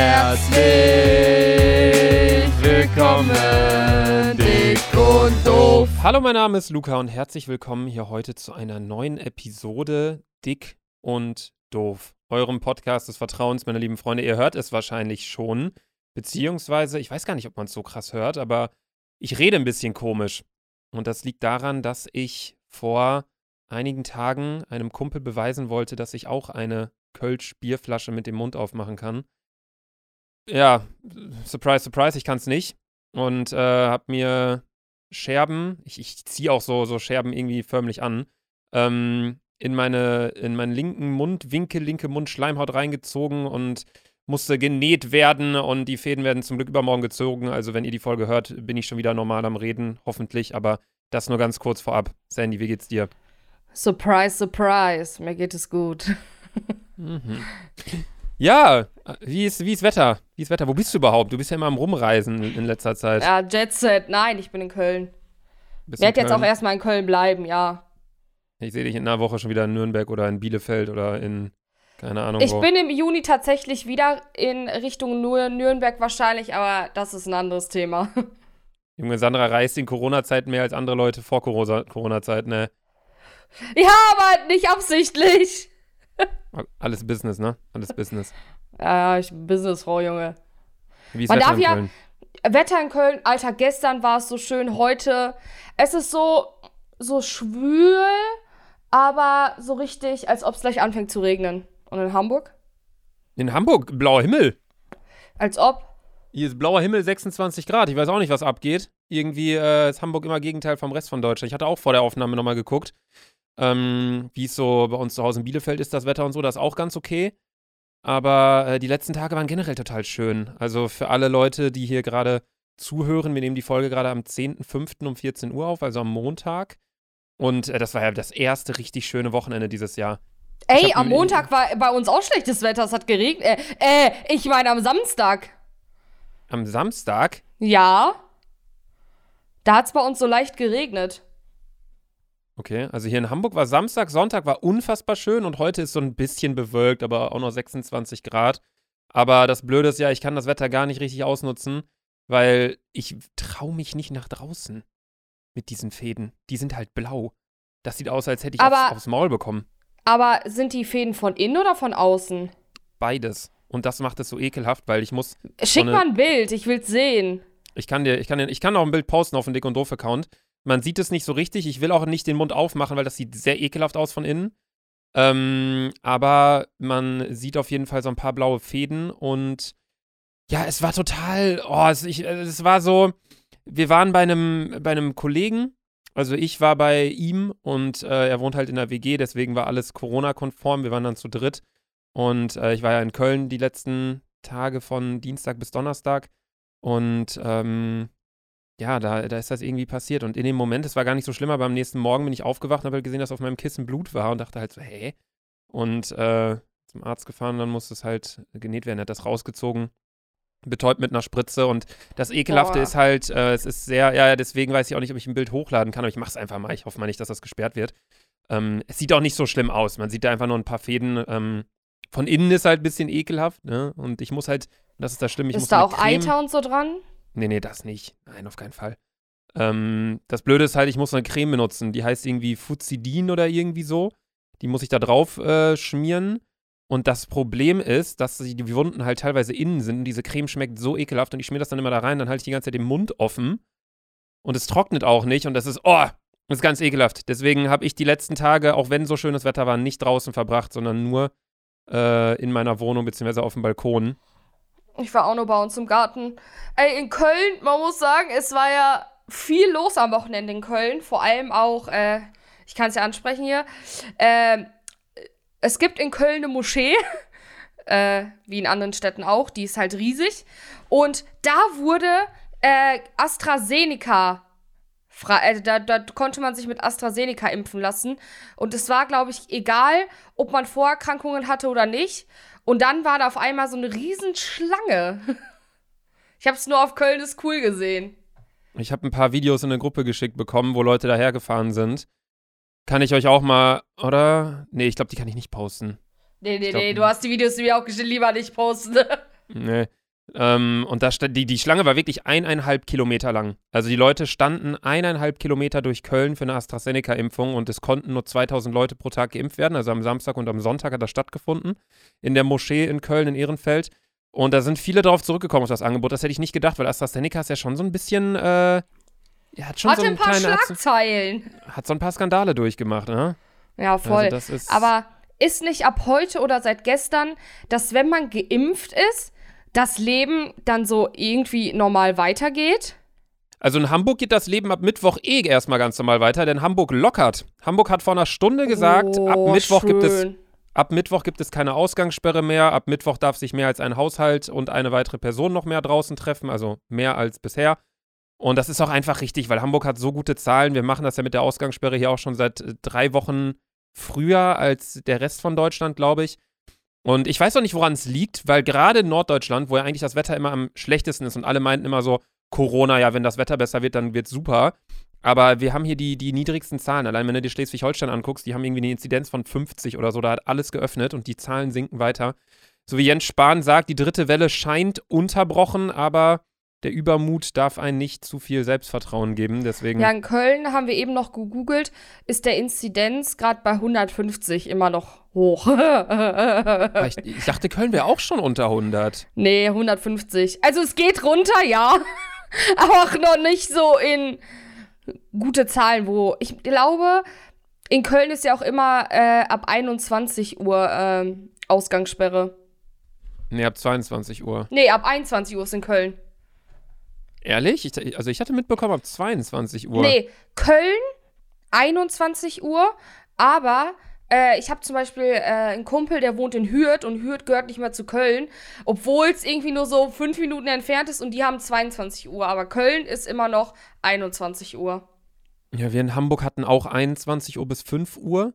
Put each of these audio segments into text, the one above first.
Herzlich willkommen, dick und doof. Hallo, mein Name ist Luca und herzlich willkommen hier heute zu einer neuen Episode Dick und Doof, eurem Podcast des Vertrauens, meine lieben Freunde. Ihr hört es wahrscheinlich schon, beziehungsweise, ich weiß gar nicht, ob man es so krass hört, aber ich rede ein bisschen komisch. Und das liegt daran, dass ich vor einigen Tagen einem Kumpel beweisen wollte, dass ich auch eine Kölsch-Bierflasche mit dem Mund aufmachen kann. Ja, surprise, surprise, ich kann es nicht. Und äh, habe mir Scherben, ich, ich ziehe auch so, so Scherben irgendwie förmlich an, ähm, in, meine, in meinen linken Mundwinkel, linke Mundschleimhaut reingezogen und musste genäht werden und die Fäden werden zum Glück übermorgen gezogen. Also wenn ihr die Folge hört, bin ich schon wieder normal am Reden, hoffentlich. Aber das nur ganz kurz vorab. Sandy, wie geht's dir? Surprise, surprise. Mir geht es gut. Mhm. Ja, wie ist, wie ist Wetter? Wie ist Wetter? Wo bist du überhaupt? Du bist ja immer am Rumreisen in letzter Zeit. Ja, Jet Set. Nein, ich bin in Köln. Ich werde jetzt auch erstmal in Köln bleiben, ja. Ich sehe dich in einer Woche schon wieder in Nürnberg oder in Bielefeld oder in, keine Ahnung Ich wo. bin im Juni tatsächlich wieder in Richtung Nürnberg wahrscheinlich, aber das ist ein anderes Thema. Junge, Sandra reist in Corona-Zeiten mehr als andere Leute vor Corona-Zeiten, ne? Ja, aber nicht absichtlich. Alles Business, ne? Alles Business. Ja, ich bin Businessfrau, Junge. Wie ist Man Wetter darf in ja- Köln? Wetter in Köln, Alter, gestern war es so schön, heute. Es ist so, so schwül, aber so richtig, als ob es gleich anfängt zu regnen. Und in Hamburg? In Hamburg, blauer Himmel. Als ob. Hier ist blauer Himmel, 26 Grad. Ich weiß auch nicht, was abgeht. Irgendwie äh, ist Hamburg immer Gegenteil vom Rest von Deutschland. Ich hatte auch vor der Aufnahme nochmal geguckt, ähm, wie es so bei uns zu Hause in Bielefeld ist, das Wetter und so. Das ist auch ganz okay. Aber äh, die letzten Tage waren generell total schön. Also für alle Leute, die hier gerade zuhören, wir nehmen die Folge gerade am 10.05. um 14 Uhr auf, also am Montag. Und äh, das war ja das erste richtig schöne Wochenende dieses Jahr. Ey, am Montag war bei uns auch schlechtes Wetter, es hat geregnet. Äh, äh, ich meine am Samstag. Am Samstag, Ja. Da hat es bei uns so leicht geregnet. Okay, also hier in Hamburg war Samstag, Sonntag war unfassbar schön und heute ist so ein bisschen bewölkt, aber auch noch 26 Grad. Aber das Blöde ist ja, ich kann das Wetter gar nicht richtig ausnutzen, weil ich traue mich nicht nach draußen mit diesen Fäden. Die sind halt blau. Das sieht aus, als hätte ich Aber- aufs, aufs Maul bekommen. Aber sind die Fäden von innen oder von außen? Beides. Und das macht es so ekelhaft, weil ich muss Schick eine- mal ein Bild, ich will's sehen. Ich kann dir, ich kann dir, ich kann auch ein Bild posten auf dem Dick und Doof Account. Man sieht es nicht so richtig. Ich will auch nicht den Mund aufmachen, weil das sieht sehr ekelhaft aus von innen. Ähm, aber man sieht auf jeden Fall so ein paar blaue Fäden und ja, es war total, oh, es, ich, es war so, wir waren bei einem, bei einem Kollegen, also ich war bei ihm und äh, er wohnt halt in der WG, deswegen war alles Corona-konform. Wir waren dann zu dritt und äh, ich war ja in Köln die letzten Tage von Dienstag bis Donnerstag und ähm, ja, da, da ist das irgendwie passiert. Und in dem Moment, es war gar nicht so schlimm, aber am nächsten Morgen bin ich aufgewacht und habe halt gesehen, dass auf meinem Kissen Blut war und dachte halt so, hä? Und äh, zum Arzt gefahren, dann musste es halt genäht werden. Er hat das rausgezogen, betäubt mit einer Spritze. Und das Ekelhafte Boah. ist halt, äh, es ist sehr, ja, deswegen weiß ich auch nicht, ob ich ein Bild hochladen kann, aber ich mache es einfach mal. Ich hoffe mal nicht, dass das gesperrt wird. Ähm, es sieht auch nicht so schlimm aus. Man sieht da einfach nur ein paar Fäden. Ähm, von innen ist halt ein bisschen ekelhaft, ne? Und ich muss halt, das ist das Schlimme, ich muss ist da auch Creme, Eiter und so dran? Nee, nee, das nicht. Nein, auf keinen Fall. Ähm, das Blöde ist halt, ich muss eine Creme benutzen. Die heißt irgendwie Fuzidin oder irgendwie so. Die muss ich da drauf äh, schmieren. Und das Problem ist, dass die, Wunden halt teilweise innen sind. Und diese Creme schmeckt so ekelhaft. Und ich schmier das dann immer da rein. Dann halte ich die ganze Zeit den Mund offen. Und es trocknet auch nicht. Und das ist, oh, das ist ganz ekelhaft. Deswegen habe ich die letzten Tage, auch wenn so schönes Wetter war, nicht draußen verbracht, sondern nur äh, in meiner Wohnung beziehungsweise auf dem Balkon. Ich war auch nur bei uns im Garten. Ey, in Köln, man muss sagen, es war ja viel los am Wochenende in Köln. Vor allem auch, äh, ich kann es ja ansprechen hier. Ähm, es gibt in Köln eine Moschee, äh, wie in anderen Städten auch, die ist halt riesig. Und da wurde äh, AstraZeneca also da, da konnte man sich mit AstraZeneca impfen lassen. Und es war, glaube ich, egal, ob man Vorerkrankungen hatte oder nicht. Und dann war da auf einmal so eine Riesenschlange. Ich habe es nur auf Köln ist cool gesehen. Ich habe ein paar Videos in eine Gruppe geschickt bekommen, wo Leute dahergefahren sind. Kann ich euch auch mal, oder? Nee, ich glaube, die kann ich nicht posten. Nee, nee, glaub nee, du hast die Videos, mir auch geschickt, lieber nicht posten. Nee. Ähm, und da stand, die, die Schlange war wirklich eineinhalb Kilometer lang. Also die Leute standen eineinhalb Kilometer durch Köln für eine AstraZeneca-Impfung und es konnten nur 2000 Leute pro Tag geimpft werden. Also am Samstag und am Sonntag hat das stattgefunden in der Moschee in Köln in Ehrenfeld. Und da sind viele drauf zurückgekommen auf das Angebot. Das hätte ich nicht gedacht, weil AstraZeneca ist ja schon so ein bisschen, äh, hat schon Hatte so ein paar kleine, hat, Schlagzeilen. so, hat so ein paar Skandale durchgemacht, ne? Ja, voll. Also das ist, Aber ist nicht ab heute oder seit gestern, dass wenn man geimpft ist, das Leben dann so irgendwie normal weitergeht? Also in Hamburg geht das Leben ab Mittwoch eh erstmal ganz normal weiter, denn Hamburg lockert. Hamburg hat vor einer Stunde gesagt, ab Oh, Mittwoch gibt es ab Mittwoch gibt es keine Ausgangssperre mehr. Ab Mittwoch darf sich mehr als ein Haushalt und eine weitere Person noch mehr draußen treffen, also mehr als bisher. Und das ist auch einfach richtig, weil Hamburg hat so gute Zahlen. Wir machen das ja mit der Ausgangssperre hier auch schon seit äh, drei Wochen früher als der Rest von Deutschland, glaube ich. Und ich weiß auch nicht, woran es liegt, weil gerade in Norddeutschland, wo ja eigentlich das Wetter immer am schlechtesten ist und alle meinten immer so, Corona, ja, wenn das Wetter besser wird, dann wird's super. Aber wir haben hier die, die niedrigsten Zahlen. Allein wenn du dir Schleswig-Holstein anguckst, die haben irgendwie eine Inzidenz von 50 oder so, da hat alles geöffnet und die Zahlen sinken weiter. So wie Jens Spahn sagt, die dritte Welle scheint unterbrochen, aber der Übermut darf einen nicht zu viel Selbstvertrauen geben. Deswegen. Ja, in Köln haben wir eben noch gegoogelt, ist der Inzidenz gerade bei 150 immer noch hoch. Ich, ich dachte, Köln wäre auch schon unter 100. nee, 150. Also es geht runter, ja. Aber auch noch nicht so in gute Zahlen, wo ich glaube, in Köln ist ja auch immer äh, ab 21 Uhr ähm, Ausgangssperre. Nee, ab 22 Uhr. Nee, ab 21 Uhr ist in Köln. Ehrlich? Ich, also ich hatte mitbekommen ab 22 Uhr. Nee, Köln 21 Uhr, aber äh, ich habe zum Beispiel äh, einen Kumpel, der wohnt in Hürth und Hürth gehört nicht mehr zu Köln, obwohl es irgendwie nur so fünf Minuten entfernt ist und die haben 22 Uhr, aber Köln ist immer noch 21 Uhr. Ja, wir in Hamburg hatten auch 21 Uhr bis 5 Uhr.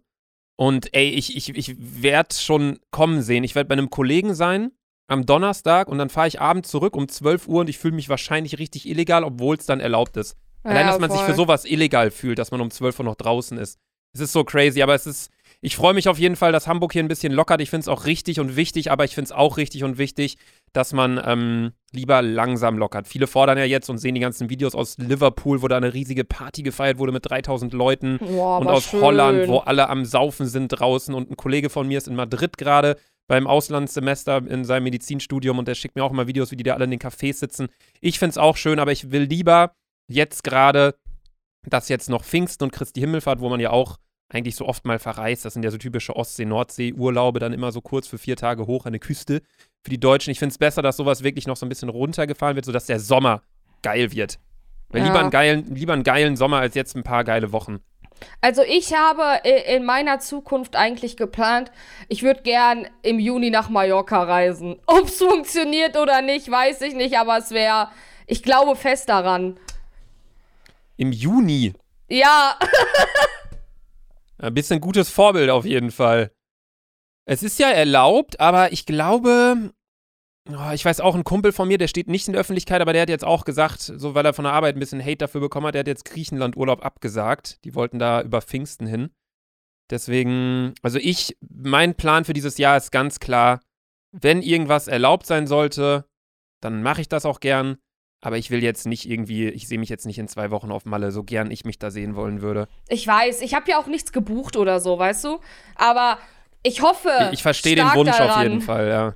Und ey, ich, ich, ich werde schon kommen sehen. Ich werde bei einem Kollegen sein am Donnerstag und dann fahre ich abends zurück um 12 Uhr und ich fühle mich wahrscheinlich richtig illegal, obwohl es dann erlaubt ist. Allein, Ja, dass man sich voll. für sowas illegal fühlt, dass man um 12 Uhr noch draußen ist. Es ist so crazy, aber es ist. Ich freue mich auf jeden Fall, dass Hamburg hier ein bisschen lockert. Ich finde es auch richtig und wichtig, aber ich finde es auch richtig und wichtig, dass man ähm, lieber langsam lockert. Viele fordern ja jetzt und sehen die ganzen Videos aus Liverpool, wo da eine riesige Party gefeiert wurde mit 3000 Leuten Boah, und aus schön. Holland, wo alle am Saufen sind draußen. Und ein Kollege von mir ist in Madrid gerade beim Auslandssemester in seinem Medizinstudium und der schickt mir auch immer Videos, wie die da alle in den Cafés sitzen. Ich finde es auch schön, aber ich will lieber jetzt gerade, dass jetzt noch Pfingsten und Christi Himmelfahrt, wo man ja auch eigentlich so oft mal verreist, das sind ja so typische Ostsee-Nordsee-Urlaube, dann immer so kurz für vier Tage hoch an die Küste. Für die Deutschen, ich finde es besser, dass sowas wirklich noch so ein bisschen runtergefahren wird, sodass der Sommer geil wird. Weil Ja. lieber, einen geilen, lieber einen geilen Sommer als jetzt ein paar geile Wochen. Also ich habe i- in meiner Zukunft eigentlich geplant, ich würde gern im Juni nach Mallorca reisen. Ob es funktioniert oder nicht, weiß ich nicht, aber es wäre, ich glaube fest daran. Im Juni. Ja, Ein bisschen gutes Vorbild auf jeden Fall. Es ist ja erlaubt, aber ich glaube, ich weiß auch, ein Kumpel von mir, der steht nicht in der Öffentlichkeit, aber der hat jetzt auch gesagt, so weil er von der Arbeit ein bisschen Hate dafür bekommen hat, der hat jetzt Griechenland-Urlaub abgesagt. Die wollten da über Pfingsten hin. Deswegen, also ich, mein Plan für dieses Jahr ist ganz klar, wenn irgendwas erlaubt sein sollte, dann mache ich das auch gern. Aber ich will jetzt nicht irgendwie, ich sehe mich jetzt nicht in zwei Wochen auf Malle, so gern ich mich da sehen wollen würde. ich weiß, ich habe ja auch nichts gebucht oder so, weißt du? Aber ich hoffe. Ich, ich verstehe den Wunsch auf daran. jeden Fall, ja.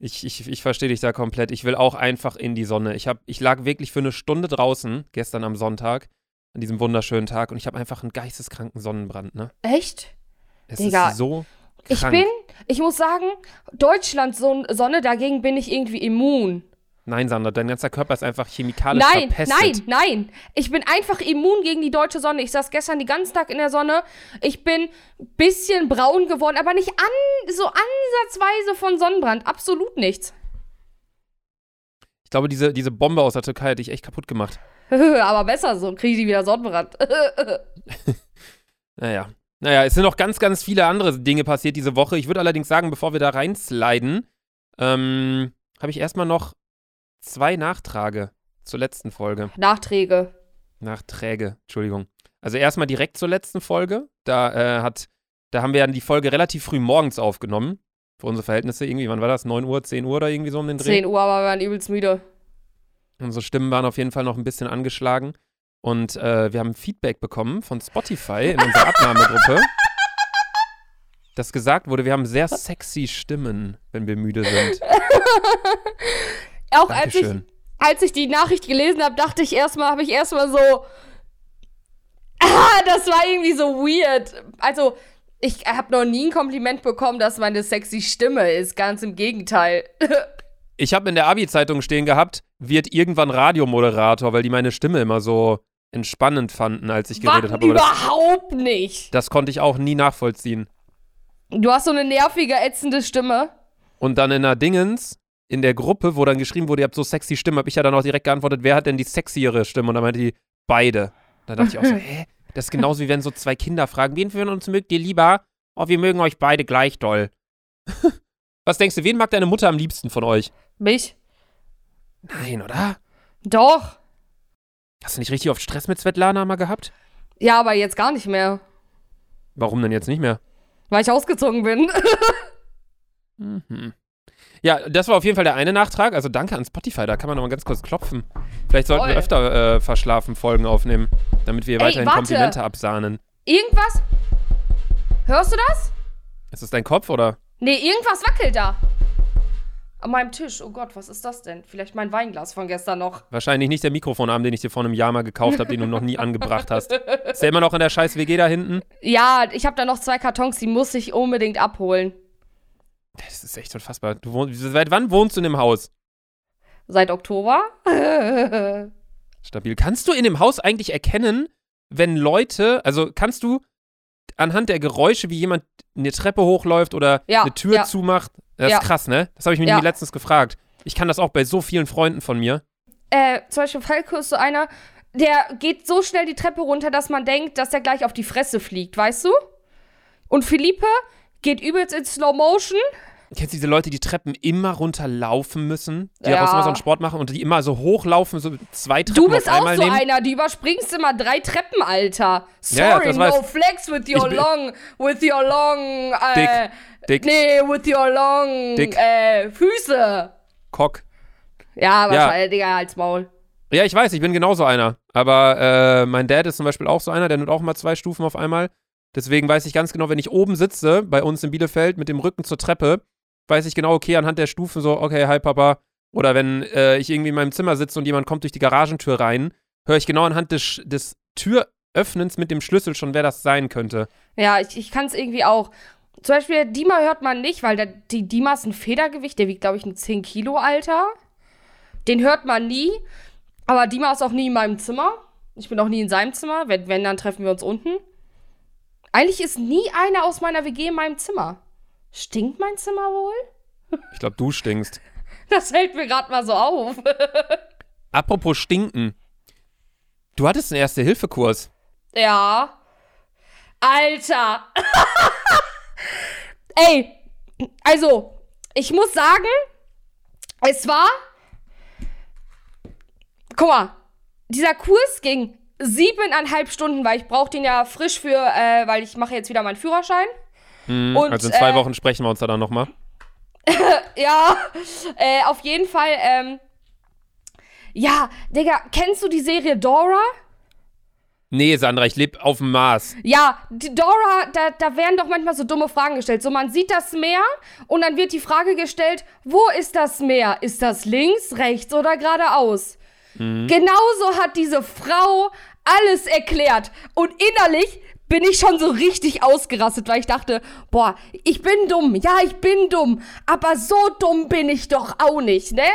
Ich, ich, ich verstehe dich da komplett. Ich will auch einfach in die Sonne. Ich, hab, ich lag wirklich für eine Stunde draußen, gestern am Sonntag, an diesem wunderschönen Tag, und ich habe einfach einen geisteskranken Sonnenbrand, ne? Echt? Es Digga, ist so krank. Ich bin, ich muss sagen, Deutschland so Sonne, dagegen bin ich irgendwie immun. Nein, Sandra, dein ganzer Körper ist einfach chemikalisch Nein, verpestet. nein, nein. Ich bin einfach immun gegen die deutsche Sonne. Ich saß gestern den ganzen Tag in der Sonne. Ich bin bisschen braun geworden, aber nicht an, so ansatzweise von Sonnenbrand. Absolut nichts. Ich glaube, diese, diese Bombe aus der Türkei hat dich echt kaputt gemacht. aber besser so, kriege ich wieder Sonnenbrand. Naja. Naja, es sind noch ganz, ganz viele andere Dinge passiert diese Woche. Ich würde allerdings sagen, bevor wir da reinsliden, ähm, habe ich erstmal noch zwei Nachtrage zur letzten Folge. Nachträge. Nachträge, Entschuldigung. Also erstmal direkt zur letzten Folge. Da äh, hat, da haben wir ja die Folge relativ früh morgens aufgenommen. Für unsere Verhältnisse irgendwie, wann war das? 9 Uhr, 10 Uhr oder irgendwie so um den Dreh? 10 Uhr, aber wir waren übelst müde. Unsere Stimmen waren auf jeden Fall noch ein bisschen angeschlagen. Und äh, wir haben Feedback bekommen von Spotify in unserer Abnahmegruppe, dass gesagt wurde, wir haben sehr sexy Stimmen, wenn wir müde sind. Auch als ich, als ich die Nachricht gelesen habe, dachte ich erstmal, habe ich erstmal so. Ah, das war irgendwie so weird. Also, ich habe noch nie ein Kompliment bekommen, dass meine sexy Stimme ist. Ganz im Gegenteil. Ich habe in der Abi-Zeitung stehen gehabt, wird irgendwann Radiomoderator, weil die meine Stimme immer so entspannend fanden, als ich geredet habe. Aber das, überhaupt nicht. das konnte ich auch nie nachvollziehen. Du hast so eine nervige, ätzende Stimme. Und dann in der Dingens, in der Gruppe, wo dann geschrieben wurde, ihr habt so sexy Stimme, habe ich ja dann auch direkt geantwortet, wer hat denn die sexiere Stimme? Und dann meinte die, beide. Da dachte ich auch so, hä? Das ist genauso wie wenn so zwei Kinder fragen, wen von uns mögt ihr lieber? Oh, wir mögen euch beide gleich doll. Was denkst du, wen mag deine Mutter am liebsten von euch? Mich? Nein, oder? Doch. Hast du nicht richtig oft Stress mit Svetlana mal gehabt? Ja, aber jetzt gar nicht mehr. Warum denn jetzt nicht mehr? Weil ich ausgezogen bin. Mhm. Ja, das war auf jeden Fall der eine Nachtrag. Also danke an Spotify, da kann man noch mal ganz kurz klopfen. Vielleicht sollten wir Toll. öfter äh, verschlafen Folgen aufnehmen, damit wir Ey, weiterhin warte. Komplimente absahnen. Irgendwas? Hörst du das? Ist das dein Kopf oder? Nee, irgendwas wackelt da. An meinem Tisch. Oh Gott, was ist das denn? Vielleicht mein Weinglas von gestern noch. Wahrscheinlich nicht der Mikrofonarm, den ich dir vor einem Jahr mal gekauft habe, den du noch nie angebracht hast. Ist der immer noch in der scheiß WG da hinten? Ja, ich habe da noch zwei Kartons, die muss ich unbedingt abholen. Das ist echt unfassbar. Du wohn, seit wann wohnst du in dem Haus? Seit Oktober? Stabil. Kannst du in dem Haus eigentlich erkennen, wenn Leute, also kannst du anhand der Geräusche, wie jemand eine Treppe hochläuft oder Ja, eine Tür ja. zumacht, das Ja. ist krass, ne? Das habe ich mir Ja. letztens gefragt. Ich kann das auch bei so vielen Freunden von mir. äh, zum Beispiel Falco ist so einer, der geht so schnell die Treppe runter, dass man denkt, dass der gleich auf die Fresse fliegt, weißt du? Und Philippe geht übelst in Slow Motion. Kennst du diese Leute, die Treppen immer runterlaufen müssen? Die Ja. daraus immer so einen Sport machen und die immer so hochlaufen, so zwei Treppen Du bist auf auch einmal so nehmen? einer, die überspringst immer drei Treppen, Alter. Ja, ja, Sorry, das no flex with your long, with your long, äh, Dick, nee, with your long, Dick. äh, Füße. Cock. Ja, wahrscheinlich, Digga, als Maul. Ja, ich weiß, ich bin genauso einer. Aber äh, mein Dad ist zum Beispiel auch so einer, der nimmt auch immer zwei Stufen auf einmal. Deswegen weiß ich ganz genau, wenn ich oben sitze, bei uns in Bielefeld, mit dem Rücken zur Treppe, weiß ich genau, okay, anhand der Stufen so, okay, hi Papa. Oder wenn äh, ich irgendwie in meinem Zimmer sitze und jemand kommt durch die Garagentür rein, höre ich genau anhand des, des Türöffnens mit dem Schlüssel schon, wer das sein könnte. Ja, ich, ich kann es irgendwie auch. Zum Beispiel, Dima hört man nicht, weil der, die Dima ist ein Federgewicht, der wiegt, glaube ich, ein 10 Kilo, Alter. Den hört man nie. Aber Dima ist auch nie in meinem Zimmer. Ich bin auch nie in seinem Zimmer. Wenn, wenn dann treffen wir uns unten. Eigentlich ist nie einer aus meiner WG in meinem Zimmer. Stinkt mein Zimmer wohl? Ich glaube, du stinkst. Das fällt mir gerade mal so auf. Apropos stinken. Du hattest einen Erste-Hilfe-Kurs. Ja. Alter. Ey, also, ich muss sagen, es war. Guck mal, dieser Kurs ging siebeneinhalb Stunden, weil ich brauche den ja frisch für, äh, weil ich mache jetzt wieder meinen Führerschein. Hm, Und, also in zwei äh, Wochen sprechen wir uns da dann nochmal. Ja, äh, auf jeden Fall, ähm. Ja, Digga, kennst du die Serie Dora? Nee, Sandra, ich lebe auf dem Mars. Ja, die Dora, da, da werden doch manchmal so dumme Fragen gestellt. So, man sieht das Meer und dann wird die Frage gestellt, wo ist das Meer? Ist das links, rechts oder geradeaus? Genauso hat diese Frau alles erklärt. Und innerlich bin ich schon so richtig ausgerastet, weil ich dachte, boah, ich bin dumm. Ja, ich bin dumm. Aber so dumm bin ich doch auch nicht, ne?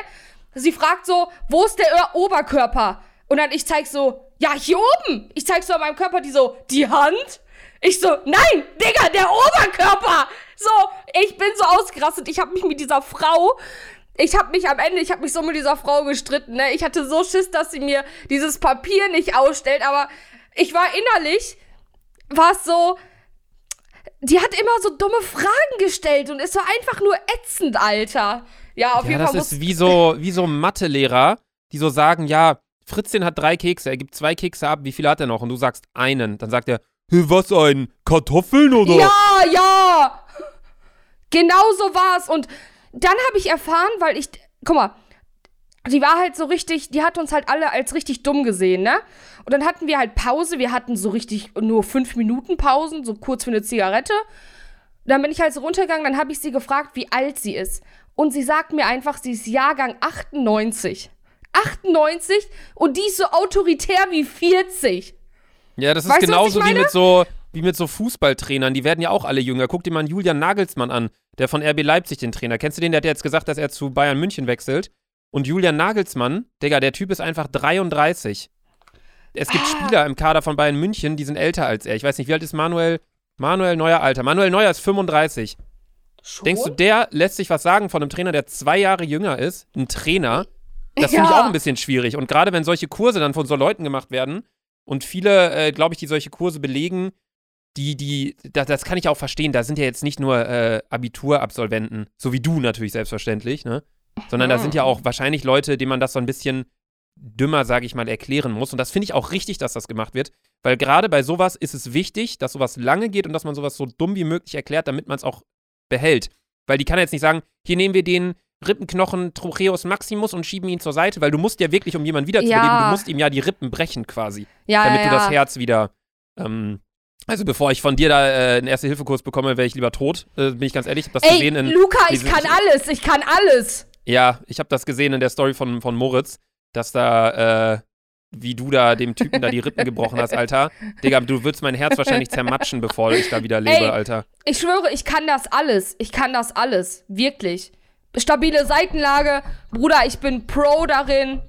Sie fragt so, wo ist der Oberkörper? Und dann ich zeig so, ja, hier oben. Ich zeig so an meinem Körper, die so, die Hand? Ich so, nein, Digga, der Oberkörper. So, ich bin so ausgerastet. Ich habe mich mit dieser Frau, ich habe mich am Ende, ich habe mich so mit dieser Frau gestritten. Ne? Ich hatte so Schiss, dass sie mir dieses Papier nicht ausstellt. Aber ich war innerlich, war es so, die hat immer so dumme Fragen gestellt und es war einfach nur ätzend, Alter. Ja, auf Ja, jeden das Fall muss ist wie so, wie so Mathelehrer, die so sagen, ja, Fritzchen hat drei Kekse, er gibt zwei Kekse ab, wie viele hat er noch? Und du sagst einen. Dann sagt er, "Hä, was ein? Kartoffeln oder? Ja, ja! Genau so war's. Und dann habe ich erfahren, weil ich, guck mal, die war halt so richtig, die hat uns halt alle als richtig dumm gesehen, ne? Und dann hatten wir halt Pause, wir hatten so richtig nur fünf Minuten Pausen, so kurz für eine Zigarette. Dann bin ich halt so runtergegangen, dann habe ich sie gefragt, wie alt sie ist. Und sie sagt mir einfach, sie ist Jahrgang 98. 98 und die ist so autoritär wie 40. Ja, das ist Weißt genauso wie mit so wie mit so Fußballtrainern, die werden ja auch alle jünger. Guck dir mal einen Julian Nagelsmann an, der von RB Leipzig den Trainer. Kennst du den? Der hat jetzt gesagt, dass er zu Bayern München wechselt. Und Julian Nagelsmann, Digga, der Typ ist einfach 33. Es gibt Ah. Spieler im Kader von Bayern München, die sind älter als er. Ich weiß nicht, wie alt ist Manuel Manuel Neuer Alter? Manuel Neuer ist 35. Schon? Denkst du, der lässt sich was sagen von einem Trainer, der zwei Jahre jünger ist? Ein Trainer? Das finde ich Ja. auch ein bisschen schwierig. Und gerade wenn solche Kurse dann von so Leuten gemacht werden und viele, äh, glaube ich, die solche Kurse belegen, die, die, das, das kann ich auch verstehen. Da sind ja jetzt nicht nur äh, Abiturabsolventen, so wie du natürlich selbstverständlich, ne? Sondern da sind ja auch wahrscheinlich Leute, denen man das so ein bisschen dümmer, sage ich mal, erklären muss. Und das finde ich auch richtig, dass das gemacht wird. Weil gerade bei sowas ist es wichtig, dass sowas lange geht und dass man sowas so dumm wie möglich erklärt, damit man es auch behält. Weil die kann jetzt nicht sagen, hier nehmen wir den Rippenknochen Trocheus Maximus und schieben ihn zur Seite, weil du musst ja wirklich, um jemanden wiederzubeleben, Ja. du musst ihm ja die Rippen brechen quasi, ja, damit ja, du das. Herz wieder, ähm, also bevor ich von dir da äh, einen Erste-Hilfe-Kurs bekomme, wäre ich lieber tot, äh, bin ich ganz ehrlich. Ich hab das Ey, gesehen in, Luca, ich kann alles, ich kann alles. ja, ich habe das gesehen in der Story von, von Moritz, dass da, äh, wie du da dem Typen da die Rippen gebrochen hast, Alter. Digga, du würdest mein Herz wahrscheinlich zermatschen, bevor ich da wieder lebe, Ey. Alter. Ich schwöre, ich kann das alles. Ich kann das alles. Wirklich. Stabile Seitenlage. Bruder, ich bin Pro darin.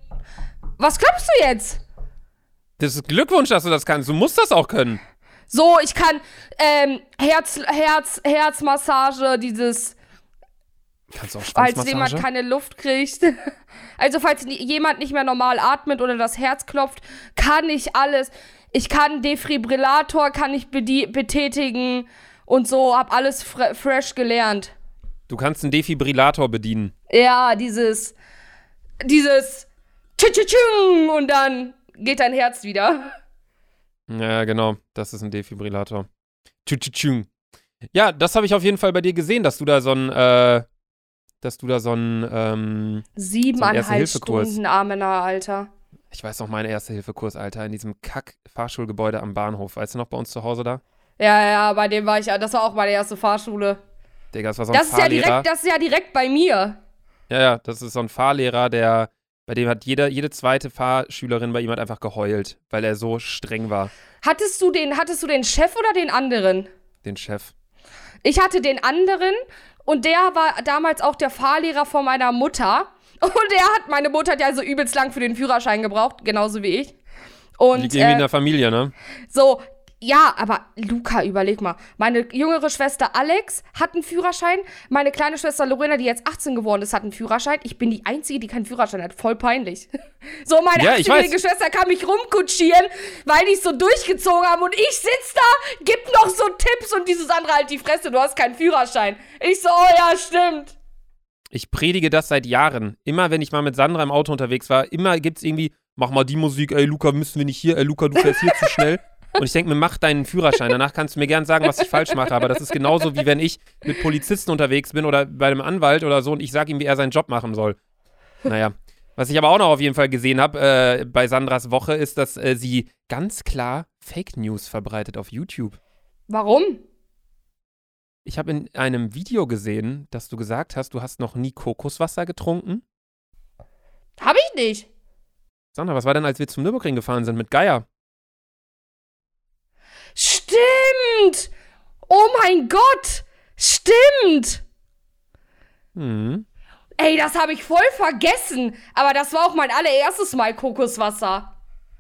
Was glaubst du jetzt? Das ist Glückwunsch, dass du das kannst. Du musst das auch können. So, ich kann ähm, Herz, Herz, Herzmassage, dieses, Kannst du auch falls jemand keine Luft kriegt. Also, falls jemand nicht mehr normal atmet oder das Herz klopft, kann ich alles. Ich kann Defibrillator, kann ich betätigen und so, hab alles fre fresh gelernt. Du kannst einen Defibrillator bedienen. Ja, dieses, dieses Tschütschütschüng und dann geht dein Herz wieder. Ja, genau. Das ist ein Defibrillator. Tschütschütschüng. Ja, das habe ich auf jeden Fall bei dir gesehen, dass du da so ein, äh, dass du da so ein, ähm, Siebeneinhalb Erste-Hilfe-Kurs. Stunden Armener, Alter. ich weiß noch, mein Erste-Hilfe-Kurs, Alter, in diesem Kack-Fahrschulgebäude am Bahnhof. Weißt du noch, bei uns zu Hause da? Ja, ja, bei dem war ich ja. Das war auch meine erste Fahrschule. Digga, das war so ein Das ist, ja Fahrlehrer. direkt, das ist ja direkt bei mir. Ja, ja, das ist so ein Fahrlehrer, der, bei dem hat jeder, jede zweite Fahrschülerin bei ihm hat einfach geheult, weil er so streng war, Hattest du den, hattest du den Chef oder den anderen? den Chef. Ich hatte den anderen und der war damals auch der Fahrlehrer von meiner Mutter. Und der hat, meine Mutter hat ja so übelst lang für den Führerschein gebraucht, genauso wie ich. Und Liegt irgendwie in äh, der Familie, ne? so, ja, aber Luca, überleg mal. Meine jüngere Schwester Alex hat einen Führerschein. Meine kleine Schwester Lorena, die jetzt 18 geworden ist, hat einen Führerschein. Ich bin die Einzige, die keinen Führerschein hat. Voll peinlich. So, meine Ja, ich 18-jährige weiß. Schwester kann mich rumkutschieren, weil die es so durchgezogen haben. Und ich sitz da, gib noch so Tipps und dieses andere halt die Fresse, du hast keinen Führerschein. Ich so, oh ja, stimmt. Ich predige das seit Jahren. Immer, wenn ich mal mit Sandra im Auto unterwegs war, immer gibt's irgendwie, mach mal die Musik, ey Luca, müssen wir nicht hier, ey Luca, du fährst hier zu schnell. Und ich denke mir, mach deinen Führerschein. Danach kannst du mir gern sagen, was ich falsch mache. Aber das ist genauso, wie wenn ich mit Polizisten unterwegs bin oder bei einem Anwalt oder so und ich sage ihm, wie er seinen Job machen soll. Naja. Was ich aber auch noch auf jeden Fall gesehen habe äh, bei Sandras Woche, ist, dass äh, sie ganz klar Fake News verbreitet auf YouTube. Warum? Ich habe in einem Video gesehen, dass du gesagt hast, du hast noch nie Kokoswasser getrunken. Hab ich nicht. Sandra, was war denn, als wir zum Nürburgring gefahren sind mit Geier? Stimmt. Oh mein Gott. Stimmt. Hm. Ey, das habe ich voll vergessen. Aber das war auch mein allererstes Mal Kokoswasser.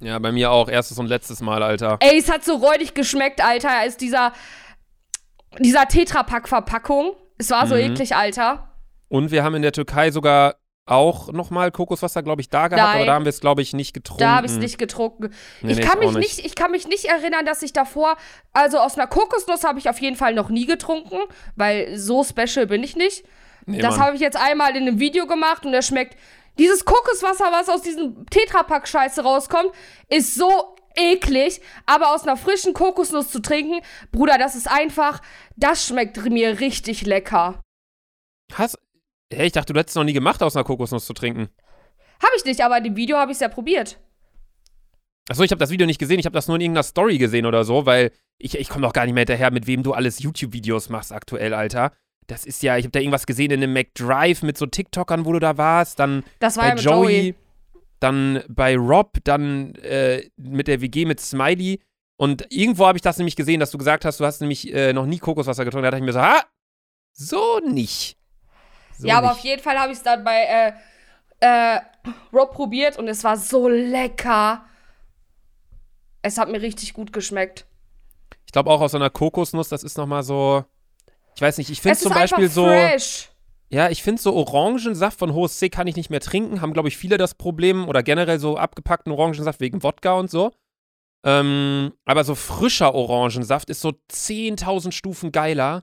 Ja, bei mir auch. Erstes und letztes Mal, Alter. Ey, es hat so räudig geschmeckt, Alter. Als dieser, dieser Tetrapack-Verpackung. Es war so Mhm. eklig, Alter. Und wir haben in der Türkei sogar auch nochmal Kokoswasser, glaube ich, da gehabt, Nein. aber da haben wir es, glaube ich, nicht getrunken. Da habe ich es nicht getrunken. Nee, ich, nee, kann mich nicht. ich kann mich nicht erinnern, dass ich davor. Also aus einer Kokosnuss habe ich auf jeden Fall noch nie getrunken, weil so special bin ich nicht. Nee, das habe ich jetzt einmal in einem Video gemacht und es schmeckt. Dieses Kokoswasser, was aus diesem Tetrapack-Scheiße rauskommt, ist so eklig. Aber aus einer frischen Kokosnuss zu trinken, Bruder, das ist einfach. Das schmeckt mir richtig lecker. Hast. Hey, ich dachte, du hättest es noch nie gemacht, aus einer Kokosnuss zu trinken. Habe ich nicht, aber in dem Video habe ich es ja probiert. Achso, ich habe das Video nicht gesehen, ich habe das nur in irgendeiner Story gesehen oder so, weil ich, ich komme doch gar nicht mehr hinterher, mit wem du alles YouTube-Videos machst aktuell, Alter. Das ist ja, ich habe da irgendwas gesehen in einem McDrive mit so TikTokern, wo du da warst, dann Das war bei ja mit Joey, Joey. dann bei Rob, dann äh, mit der WG mit Smiley. Und irgendwo habe ich das nämlich gesehen, dass du gesagt hast, du hast nämlich äh, noch nie Kokoswasser getrunken. Da dachte ich mir so, ah, so nicht. So ja, aber nicht. auf jeden Fall habe ich es dann bei äh, äh, Rob probiert und es war so lecker. Es hat mir richtig gut geschmeckt. Ich glaube auch aus so einer Kokosnuss, das ist nochmal so. Ich weiß nicht, ich finde Es zum Beispiel so. fresh. Ja, ich finde so Orangensaft von Hohes C kann ich nicht mehr trinken. Haben, glaube ich, viele das Problem. Oder generell so abgepackten Orangensaft wegen Wodka und so. Ähm, aber so frischer Orangensaft ist so 10.000 Stufen geiler.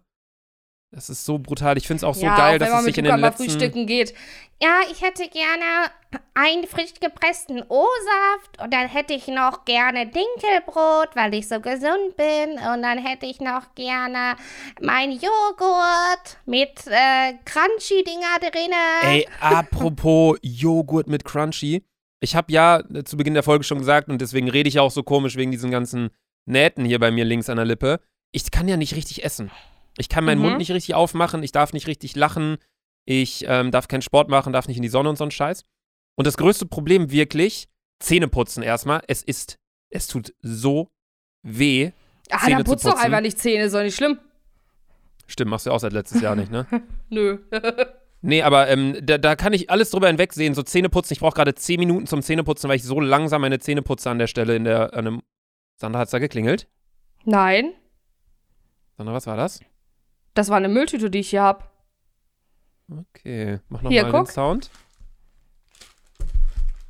Das ist so brutal. Ich finde es auch so ja, geil, auch dass es sich in den letzten. frühstücken geht. Ja, ich hätte gerne einen frisch gepressten O-Saft und dann hätte ich noch gerne Dinkelbrot, weil ich so gesund bin. Und dann hätte ich noch gerne mein Joghurt mit äh, Crunchy-Dinger drinne. Ey, apropos Joghurt mit Crunchy. Ich habe ja äh, zu Beginn der Folge schon gesagt, und deswegen rede ich auch so komisch wegen diesen ganzen Nähten hier bei mir links an der Lippe. Ich kann ja nicht richtig essen. Ich kann meinen Mhm. Mund nicht richtig aufmachen, ich darf nicht richtig lachen, ich ähm, darf keinen Sport machen, darf nicht in die Sonne und so ein Scheiß. Und das größte Problem wirklich, Zähne putzen erstmal, es ist, es tut so weh. Ah, Zähne dann putzt doch putzen. einfach nicht Zähne, ist doch nicht schlimm. Stimmt, machst du auch seit letztes Jahr nicht, ne? Nö. Nee, aber ähm, da, da kann ich alles drüber hinwegsehen. So Zähneputzen, ich brauche gerade 10 Minuten zum Zähneputzen, weil ich so langsam meine Zähne putze an der Stelle in der, an einem. Sandra hat's da geklingelt. Nein, Sandra, was war das? Das war eine Mülltüte, die ich hier hab. Okay, mach nochmal den. Sound.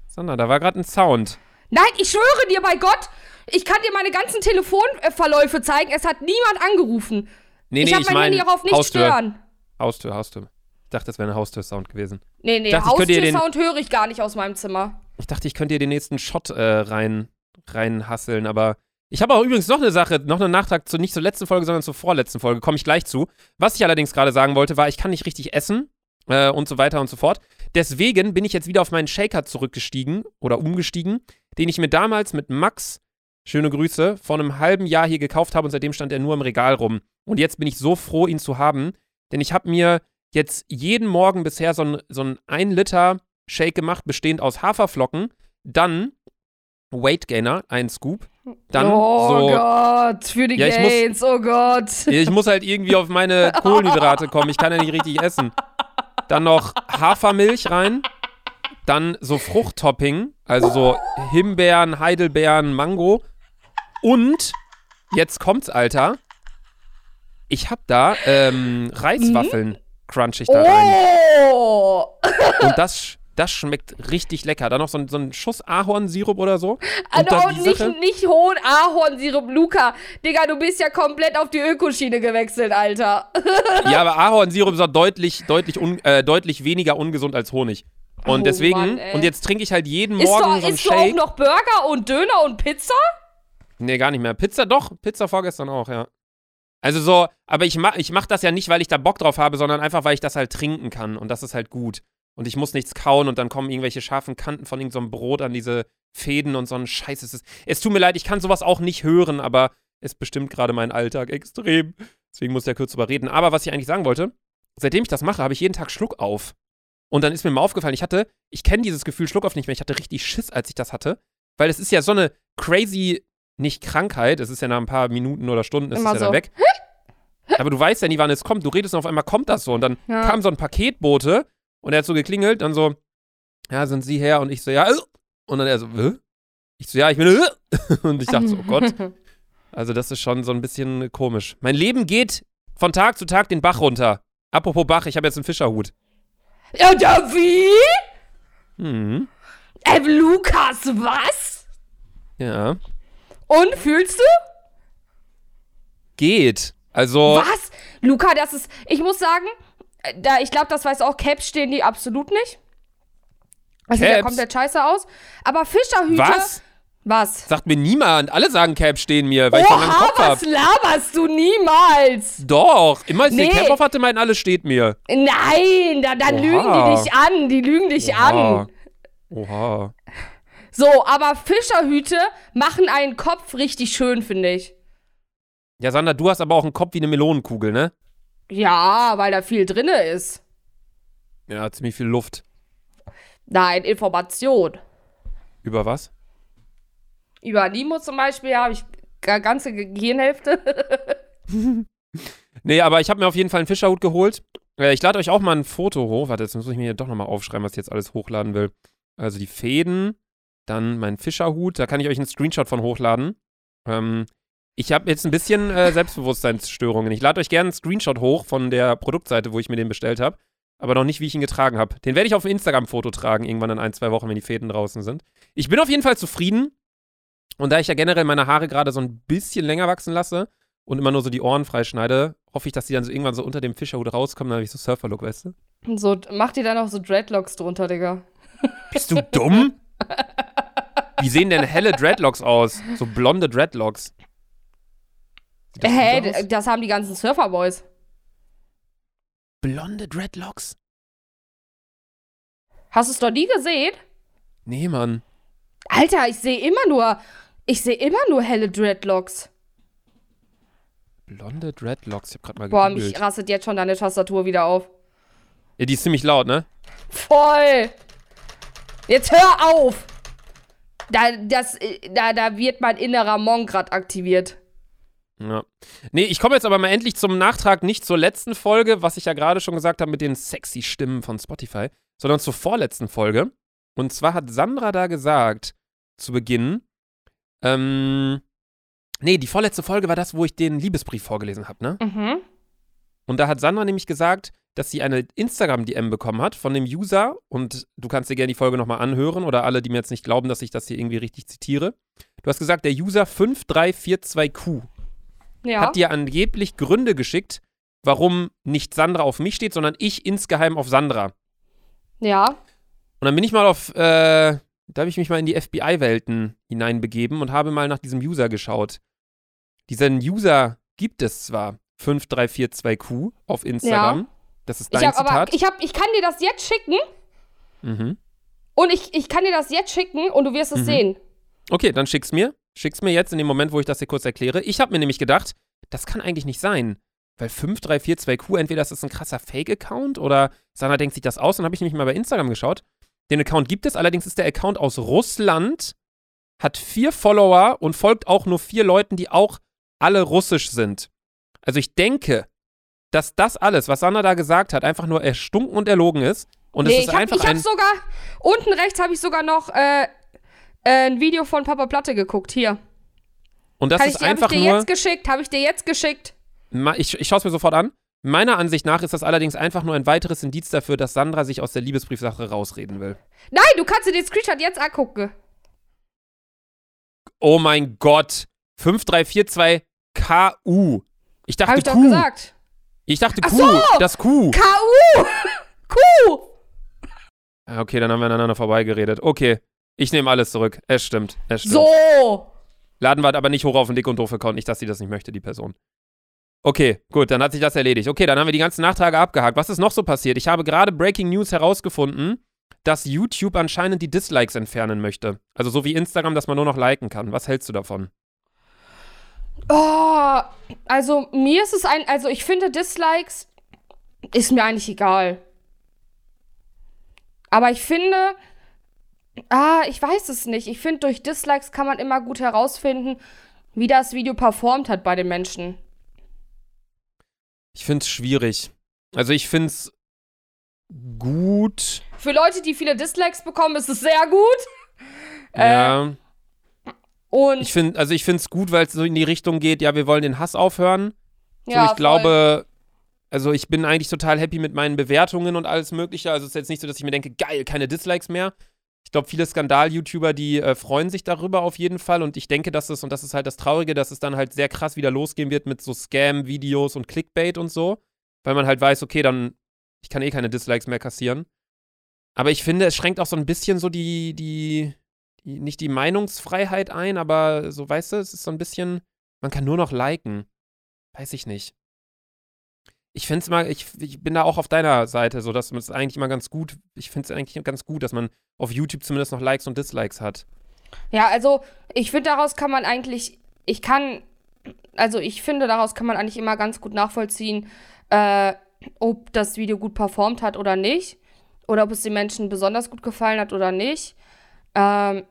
Sandra, da war gerade ein Sound. Nein, ich schwöre dir bei Gott, ich kann dir meine ganzen Telefonverläufe zeigen. Es hat niemand angerufen. Nee, ich nee, habe ich mein meine Handy auch auf nicht Haustür. stören. Haustür, Haustür. Ich dachte, das wäre ein Haustür-Sound gewesen. Nee, nee, Haustür-Sound höre ich gar nicht aus meinem Zimmer. Ich dachte, ich könnte dir den nächsten Shot äh, rein, reinhasseln, aber ich habe auch übrigens noch eine Sache, noch einen Nachtrag zu nicht zur letzten Folge, sondern zur vorletzten Folge. Komme ich gleich zu. Was ich allerdings gerade sagen wollte, war, ich kann nicht richtig essen äh, und so weiter und so fort. Deswegen bin ich jetzt wieder auf meinen Shaker zurückgestiegen oder umgestiegen, den ich mir damals mit Max, schöne Grüße, vor einem halben Jahr hier gekauft habe und seitdem stand er nur im Regal rum. Und jetzt bin ich so froh, ihn zu haben, denn ich habe mir jetzt jeden Morgen bisher so ein, so ein 1 Liter Shake gemacht, bestehend aus Haferflocken, dann Weight Gainer, ein Scoop, dann oh so Gott, für die Ja, ich muss- Gains, oh Gott. ich muss halt irgendwie auf meine Kohlenhydrate kommen. Ich kann ja nicht richtig essen. Dann noch Hafermilch rein. Dann so Fruchttopping. Also so Himbeeren, Heidelbeeren, Mango. Und, jetzt kommt's, Alter. Ich hab da ähm, Reiswaffeln crunch ich da rein. Oh! Und das, das schmeckt richtig lecker. Dann noch so ein, so ein Schuss Ahornsirup oder so. Und Also die nicht, nicht hohen Ahornsirup, Luca. Digga, du bist ja komplett auf die Ökoschiene gewechselt, Alter. Ja, aber Ahornsirup ist auch deutlich, deutlich, un, äh, deutlich weniger ungesund als Honig. Und Oh deswegen, Mann, und jetzt trinke ich halt jeden Isst Morgen du, so einen isst du auch Shake. noch Burger und Döner und Pizza? Nee, gar nicht mehr. Pizza doch, Pizza vorgestern auch, ja. Also so, aber ich mach, ich mach das ja nicht, weil ich da Bock drauf habe, sondern einfach, weil ich das halt trinken kann. Und das ist halt gut. Und ich muss nichts kauen und dann kommen irgendwelche scharfen Kanten von irgendeinem so Brot an diese Fäden und so ein Scheiß. Es, ist, es tut mir leid, ich kann sowas auch nicht hören, aber es bestimmt gerade meinen Alltag extrem. Deswegen muss ich ja kurz drüber reden. Aber was ich eigentlich sagen wollte, seitdem ich das mache, habe ich jeden Tag Schluck auf. Und dann ist mir mal aufgefallen, ich hatte, ich kenne dieses Gefühl Schluck auf nicht mehr. Ich hatte richtig Schiss, als ich das hatte. Weil es ist ja so eine crazy, nicht Krankheit, es ist ja nach ein paar Minuten oder Stunden, ist Immer es ja so. dann weg. Aber du weißt ja nie, wann es kommt. Du redest und auf einmal kommt das so. Und dann Ja. kam so ein Paketbote und er hat so geklingelt, dann so, ja, sind Sie her? Und ich so, ja, äh. und dann er so, Hä? ich so, ja, ich bin, äh. und ich dachte so, oh Gott. Also das ist schon so ein bisschen komisch. Mein Leben geht von Tag zu Tag den Bach runter. Apropos Bach, ich habe jetzt einen Fischerhut. Ja, da wie? Mhm. Äh, Lukas, was? Ja. Und, fühlst du? Geht. Also, Was? Luca, das ist, ich muss sagen, da, ich glaube, das weiß auch, Caps stehen die absolut nicht. Das sieht ja Caps? komplett scheiße aus. Aber Fischerhüte. was? Was? Sagt mir niemand. Alle sagen Cap stehen mir, weil ich so einen Oha, Kopf hab. was laberst du niemals? Doch. Immer als ich Nee. den Cap auf hatte, meinten alle steht mir. Nein, da, dann Oha. lügen die dich an. Die lügen dich Oha. an. Oha. So, aber Fischerhüte machen einen Kopf richtig schön, finde ich. Ja, Sander, du hast aber auch einen Kopf wie eine Melonenkugel, ne? Ja, weil da viel drinne ist. Ja, ziemlich viel Luft. Nein, Information. Über was? Über Nimo zum Beispiel habe ich ga- ganze Gehirnhälfte. Nee, aber ich habe mir auf jeden Fall einen Fischerhut geholt. Äh, ich lade euch auch mal ein Foto hoch. Warte, jetzt muss ich mir hier doch nochmal aufschreiben, was ich jetzt alles hochladen will. Also die Fäden, dann mein Fischerhut. Da kann ich euch einen Screenshot von hochladen. Ähm, ich habe jetzt ein bisschen äh, Selbstbewusstseinsstörungen. Ich lade euch gerne einen Screenshot hoch von der Produktseite, wo ich mir den bestellt habe. Aber noch nicht, wie ich ihn getragen habe. Den werde ich auf ein Instagram-Foto tragen, irgendwann in ein, zwei Wochen, wenn die Fäden draußen sind. Ich bin auf jeden Fall zufrieden. Und da ich ja generell meine Haare gerade so ein bisschen länger wachsen lasse und immer nur so die Ohren freischneide, hoffe ich, dass die dann so irgendwann so unter dem Fischerhut rauskommen, dann habe ich so Surfer-Look, weißt du? So, mach dir dann noch so Dreadlocks drunter, Digga. Bist du dumm? Wie sehen denn helle Dreadlocks aus? So blonde Dreadlocks. Das Hä, d- das haben die ganzen Surferboys. Blonde Dreadlocks? Hast du es doch nie gesehen? Nee, Mann. Alter, ich sehe immer nur, ich sehe immer nur helle Dreadlocks. Blonde Dreadlocks. Ich hab grad mal Boah, gegoogelt. mich rastet jetzt schon deine Tastatur wieder auf. Ja, die ist ziemlich laut, ne? Voll. Jetzt hör auf. Da, das, äh, da, da wird mein innerer Monk grad aktiviert. Ja. Nee, ich komme jetzt aber mal endlich zum Nachtrag, nicht zur letzten Folge, was ich ja gerade schon gesagt habe mit den sexy Stimmen von Spotify, sondern zur vorletzten Folge. Und zwar hat Sandra da gesagt, zu Beginn, ähm, nee, die vorletzte Folge war das, wo ich den Liebesbrief vorgelesen habe, ne? Mhm. Und da hat Sandra nämlich gesagt, dass sie eine Instagram-DM bekommen hat von dem User. Und du kannst dir gerne die Folge nochmal anhören oder alle, die mir jetzt nicht glauben, dass ich das hier irgendwie richtig zitiere. Du hast gesagt, der User 5342Q Ja. hat dir angeblich Gründe geschickt, warum nicht Sandra auf mich steht, sondern ich insgeheim auf Sandra. ja. Und dann bin ich mal auf, äh, da habe ich mich mal in die FBI-Welten hineinbegeben und habe mal nach diesem User geschaut. Diesen User gibt es zwar, 5342Q auf Instagram. Das ist Ich, dein hab, aber, Zitat. ich, hab, ich kann dir das jetzt schicken mhm. und ich, ich kann dir das jetzt schicken und du wirst es Mhm. sehen. Okay, dann schick's mir. Schick's mir jetzt in dem Moment, wo ich das hier kurz erkläre. Ich habe mir nämlich gedacht, das kann eigentlich nicht sein. Weil 5342Q, entweder das ist ein krasser Fake-Account oder Sana denkt sich das aus. Dann habe ich nämlich mal bei Instagram geschaut. Den Account gibt es, allerdings ist der Account aus Russland, hat vier Follower und folgt auch nur vier Leuten, die auch alle russisch sind. Also ich denke, dass das alles, was Sana da gesagt hat, einfach nur erstunken und erlogen ist. Und es nee, ist ich hab, einfach ich hab ein. sogar, unten rechts habe ich sogar noch äh, ein Video von Papa Platte geguckt. Hier. Und das Kann ich, ist dir- hab ich einfach dir nur. jetzt geschickt, habe ich dir jetzt geschickt. Ich, ich schaue es mir sofort an. Meiner Ansicht nach ist das allerdings einfach nur ein weiteres Indiz dafür, dass Sandra sich aus der Liebesbriefsache rausreden will. Nein, du kannst dir den Screenshot jetzt angucken. Oh mein Gott. 5342 KU. Ich dachte Habe ich doch Q. gesagt. Ich dachte Ach Q. so. Das Q. K.U. Q. Ah, Okay, dann haben wir aneinander vorbeigeredet. Okay. Ich nehme alles zurück. Es stimmt. Es stimmt. So. Laden wir aber nicht hoch auf den Dick und doof Account. Nicht, dass sie das nicht möchte, die Person. Okay, gut, dann hat sich das erledigt. Okay, dann haben wir die ganzen Nachtrage abgehakt. Was ist noch so passiert? Ich habe gerade Breaking News herausgefunden, dass YouTube anscheinend die Dislikes entfernen möchte. Also so wie Instagram, dass man nur noch liken kann. Was hältst du davon? Oh, also mir ist es ein, also ich finde Dislikes ist mir eigentlich egal. Aber ich finde, ah, ich weiß es nicht. Ich finde, durch Dislikes kann man immer gut herausfinden, wie das Video performt hat bei den Menschen. Ich finde es schwierig. Also ich finde es gut. Für Leute, die viele Dislikes bekommen, ist es sehr gut. Äh, ja. Und Ich finde, also ich finde es gut, weil es so in die Richtung geht, ja, wir wollen den Hass aufhören. So, ja, ich voll. glaube, also ich bin eigentlich total happy mit meinen Bewertungen und alles Mögliche. Also es ist jetzt nicht so, dass ich mir denke, geil, keine Dislikes mehr. Ich glaube, viele Skandal-YouTuber, die äh, freuen sich darüber auf jeden Fall. Und ich denke, dass es, und das ist halt das Traurige, dass es dann halt sehr krass wieder losgehen wird mit so Scam-Videos und Clickbait und so. Weil man halt weiß, okay, dann, ich kann eh keine Dislikes mehr kassieren. Aber ich finde, es schränkt auch so ein bisschen so die, die, die, nicht die Meinungsfreiheit ein, aber so, weißt du, es ist so ein bisschen, man kann nur noch liken. Weiß ich nicht. Ich finde es mal, ich, ich bin da auch auf deiner Seite, so dass man es eigentlich immer ganz gut, ich finde es eigentlich ganz gut, dass man auf YouTube zumindest noch Likes und Dislikes hat. Ja, also ich finde, daraus kann man eigentlich, ich kann, also ich finde, daraus kann man eigentlich immer ganz gut nachvollziehen, äh, ob das Video gut performt hat oder nicht. Oder ob es den Menschen besonders gut gefallen hat oder nicht. Ähm,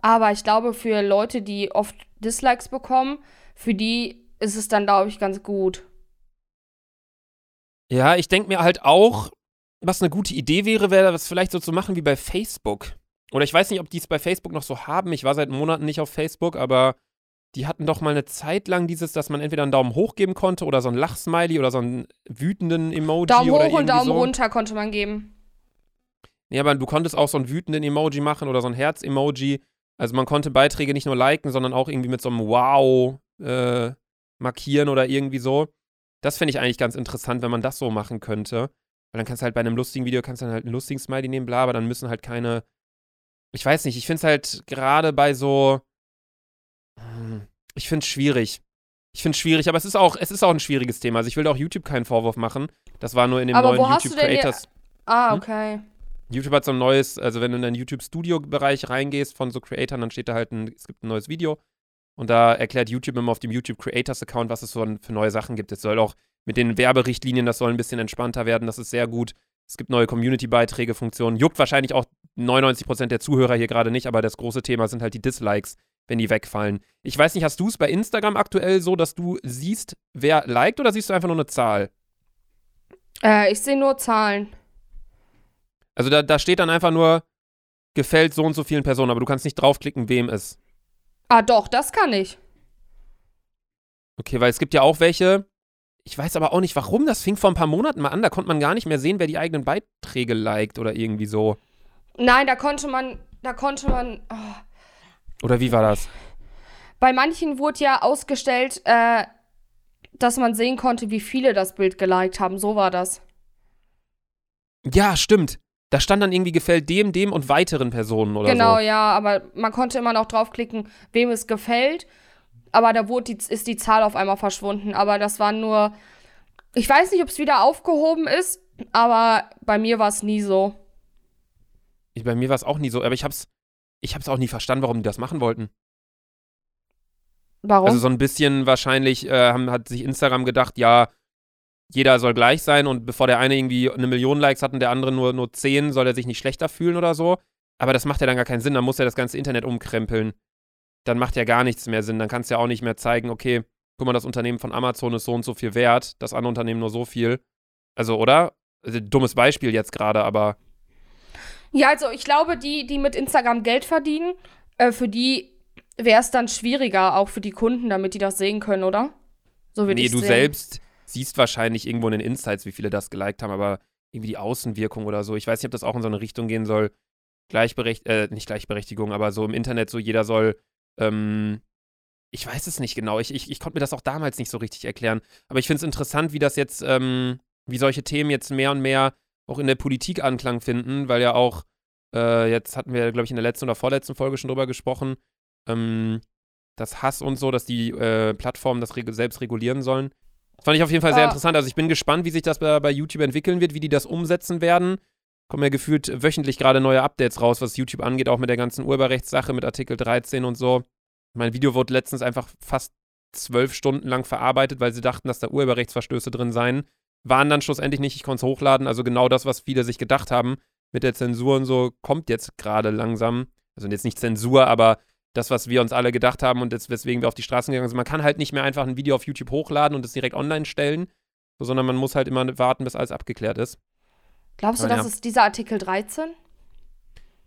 aber ich glaube, für Leute, die oft Dislikes bekommen, für die ist es dann, glaube ich, ganz gut. Ja, ich denke mir halt auch, was eine gute Idee wäre, wäre das vielleicht so zu machen wie bei Facebook. Oder ich weiß nicht, ob die es bei Facebook noch so haben. Ich war seit Monaten nicht auf Facebook, aber die hatten doch mal eine Zeit lang dieses, dass man entweder einen Daumen hoch geben konnte oder so ein Lachsmiley oder so einen wütenden Emoji. Daumen oder hoch und Daumen so. runter konnte man geben. Nee, aber du konntest auch so einen wütenden Emoji machen oder so ein Herz-Emoji. Also man konnte Beiträge nicht nur liken, sondern auch irgendwie mit so einem Wow äh, markieren oder irgendwie so. Das finde ich eigentlich ganz interessant, wenn man das so machen könnte. Weil dann kannst du halt bei einem lustigen Video, kannst du dann halt einen lustigen Smiley nehmen, bla, aber dann müssen halt keine. Ich weiß nicht, ich finde es halt gerade bei so. Hm, ich finde es schwierig. Ich finde es schwierig, aber es ist auch, es ist auch ein schwieriges Thema. Also ich will da auch YouTube keinen Vorwurf machen. Das war nur in dem Aber neuen YouTube Creators. Ah, Hm? okay. YouTube hat so ein neues, also wenn du in den YouTube-Studio-Bereich reingehst von so Creatoren, dann steht da halt ein, es gibt ein neues Video und da erklärt YouTube immer auf dem YouTube Creators-Account, was es so für neue Sachen gibt. Es soll auch mit den Werberichtlinien, das soll ein bisschen entspannter werden, das ist sehr gut. Es gibt neue Community-Beiträge, Funktionen. Juckt wahrscheinlich auch 99% der Zuhörer hier gerade nicht, aber das große Thema sind halt die Dislikes, wenn die wegfallen. Ich weiß nicht, hast du es bei Instagram aktuell so, dass du siehst, wer liked oder siehst du einfach nur eine Zahl? Äh, ich sehe nur Zahlen. Also da, da steht dann einfach nur, gefällt so und so vielen Personen, aber du kannst nicht draufklicken, wem es. Ah, doch, das kann ich. Okay, weil es gibt ja auch welche, ich weiß aber auch nicht warum, das fing vor ein paar Monaten mal an, da konnte man gar nicht mehr sehen, wer die eigenen Beiträge liked oder irgendwie so. Nein, da konnte man, da konnte man. Oh. Oder wie war das? Bei manchen wurde ja ausgestellt, äh, dass man sehen konnte, wie viele das Bild geliked haben. So war das. Ja, stimmt. Da stand dann irgendwie gefällt dem, dem und weiteren Personen oder genau, so. ja, aber man konnte immer noch draufklicken, wem es gefällt. Aber da wurde die, ist die Zahl auf einmal verschwunden. Aber das war nur. Ich weiß nicht, ob es wieder aufgehoben ist, aber bei mir war es nie so. Ich, bei mir war es auch nie so, aber ich hab's, ich hab's auch nie verstanden, warum die das machen wollten. Warum? Also so ein bisschen wahrscheinlich äh, haben, hat sich Instagram gedacht, ja, jeder soll gleich sein und bevor der eine irgendwie eine Million Likes hat und der andere nur, nur 10, soll er sich nicht schlechter fühlen oder so. Aber das macht ja dann gar keinen Sinn, dann muss er das ganze Internet umkrempeln. Dann macht ja gar nichts mehr Sinn. Dann kannst du ja auch nicht mehr zeigen, okay, guck mal, das Unternehmen von Amazon ist so und so viel wert, das andere Unternehmen nur so viel. Also, oder? Also, dummes Beispiel jetzt gerade, aber Ja, also ich glaube, die, die mit Instagram Geld verdienen, äh, für die wäre es dann schwieriger, auch für die Kunden, damit die das sehen können, oder? So würde nee, ich du sehen. selbst siehst wahrscheinlich irgendwo in den Insights, wie viele das geliked haben, aber irgendwie die Außenwirkung oder so. Ich weiß nicht, ob das auch in so eine Richtung gehen soll. Gleichberecht äh, nicht Gleichberechtigung, aber so im Internet so jeder soll, ähm, ich weiß es nicht genau. Ich, ich, ich konnte mir das auch damals nicht so richtig erklären. Aber ich finde es interessant, wie das jetzt, ähm, wie solche Themen jetzt mehr und mehr auch in der Politik Anklang finden, weil ja auch, äh, jetzt hatten wir, glaube ich, in der letzten oder vorletzten Folge schon drüber gesprochen, ähm, das Hass und so, dass die äh, Plattformen das reg selbst regulieren sollen. Fand ich auf jeden Fall sehr Ah. interessant. Also ich bin gespannt, wie sich das bei, bei YouTube entwickeln wird, wie die das umsetzen werden. Kommen ja gefühlt wöchentlich gerade neue Updates raus, was YouTube angeht, auch mit der ganzen Urheberrechtssache, mit Artikel 13 und so. Mein Video wurde letztens einfach fast zwölf Stunden lang verarbeitet, weil sie dachten, dass da Urheberrechtsverstöße drin seien. Waren dann schlussendlich nicht, ich konnte es hochladen. Also genau das, was viele sich gedacht haben mit der Zensur und so, kommt jetzt gerade langsam. Also jetzt nicht Zensur, aber das, was wir uns alle gedacht haben und jetzt, weswegen wir auf die Straßen gegangen sind. Man kann halt nicht mehr einfach ein Video auf YouTube hochladen und es direkt online stellen, so, sondern man muss halt immer warten, bis alles abgeklärt ist. Glaubst du, Ah, das ja. ist dieser Artikel 13?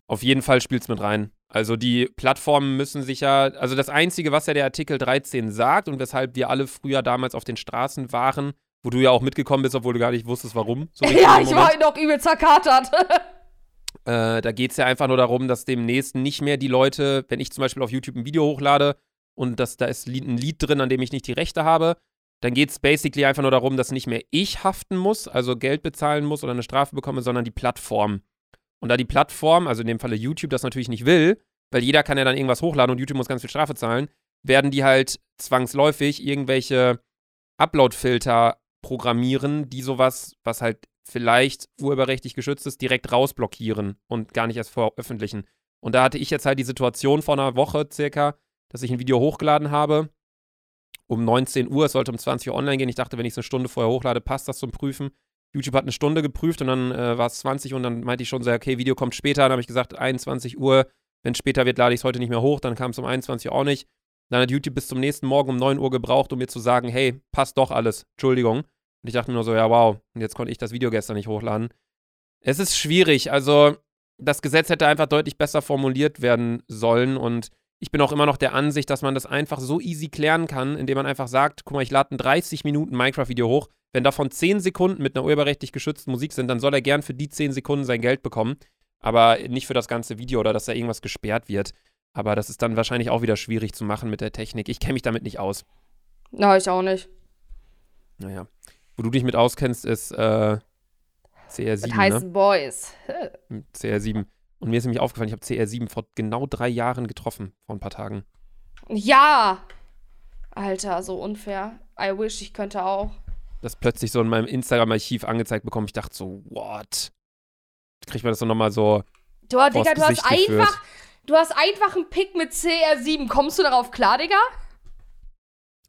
Auf jeden Fall spielt es mit rein. Also die Plattformen müssen sich ja, also das Einzige, was ja der Artikel 13 sagt und weshalb wir alle früher damals auf den Straßen waren, wo du ja auch mitgekommen bist, obwohl du gar nicht wusstest, warum. so ja, ich war noch übel zerkatert. Äh, da geht es ja einfach nur darum, dass demnächst nicht mehr die Leute, wenn ich zum Beispiel auf YouTube ein Video hochlade und das, da ist ein Lied drin, an dem ich nicht die Rechte habe, dann geht es basically einfach nur darum, dass nicht mehr ich haften muss, also Geld bezahlen muss oder eine Strafe bekomme, sondern die Plattform. Und da die Plattform, also in dem Falle YouTube, das natürlich nicht will, weil jeder kann ja dann irgendwas hochladen und YouTube muss ganz viel Strafe zahlen, werden die halt zwangsläufig irgendwelche Upload-Filter programmieren, die sowas, was halt vielleicht urheberrechtlich geschützt ist, direkt rausblockieren und gar nicht erst veröffentlichen. Und da hatte ich jetzt halt die Situation vor einer Woche circa, dass ich ein Video hochgeladen habe. Um 19 Uhr, es sollte um 20 Uhr online gehen. Ich dachte, wenn ich es eine Stunde vorher hochlade, passt das zum Prüfen. YouTube hat eine Stunde geprüft und dann äh, war es 20 und dann meinte ich schon so, okay, Video kommt später. Dann habe ich gesagt, 21 Uhr, wenn es später wird, lade ich es heute nicht mehr hoch. Dann kam es um 21 Uhr auch nicht. Dann hat YouTube bis zum nächsten Morgen um 9 Uhr gebraucht, um mir zu sagen, hey, passt doch alles. Entschuldigung. Und ich dachte nur so, ja, wow. Und jetzt konnte ich das Video gestern nicht hochladen. Es ist schwierig. Also, das Gesetz hätte einfach deutlich besser formuliert werden sollen. Und ich bin auch immer noch der Ansicht, dass man das einfach so easy klären kann, indem man einfach sagt, guck mal, ich lade ein 30 Minuten Minecraft-Video hoch. Wenn davon 10 Sekunden mit einer urheberrechtlich geschützten Musik sind, dann soll er gern für die 10 Sekunden sein Geld bekommen. Aber nicht für das ganze Video oder dass da irgendwas gesperrt wird. Aber das ist dann wahrscheinlich auch wieder schwierig zu machen mit der Technik. Ich kenne mich damit nicht aus. Na, ich auch nicht. Naja. Wo du dich mit auskennst, ist äh, CR7. Mit heißen ne? Boys. CR7. Und mir ist nämlich aufgefallen, ich habe CR7 vor genau drei Jahren getroffen, vor ein paar Tagen. Ja! Alter, so unfair. I wish, ich könnte auch. Das plötzlich so in meinem Instagram-Archiv angezeigt bekommen. Ich dachte so, what? Kriegt man das so nochmal so. Du, Digga, du hast geführt. einfach. Du hast einfach einen Pick mit CR7. Kommst du darauf klar, Digga?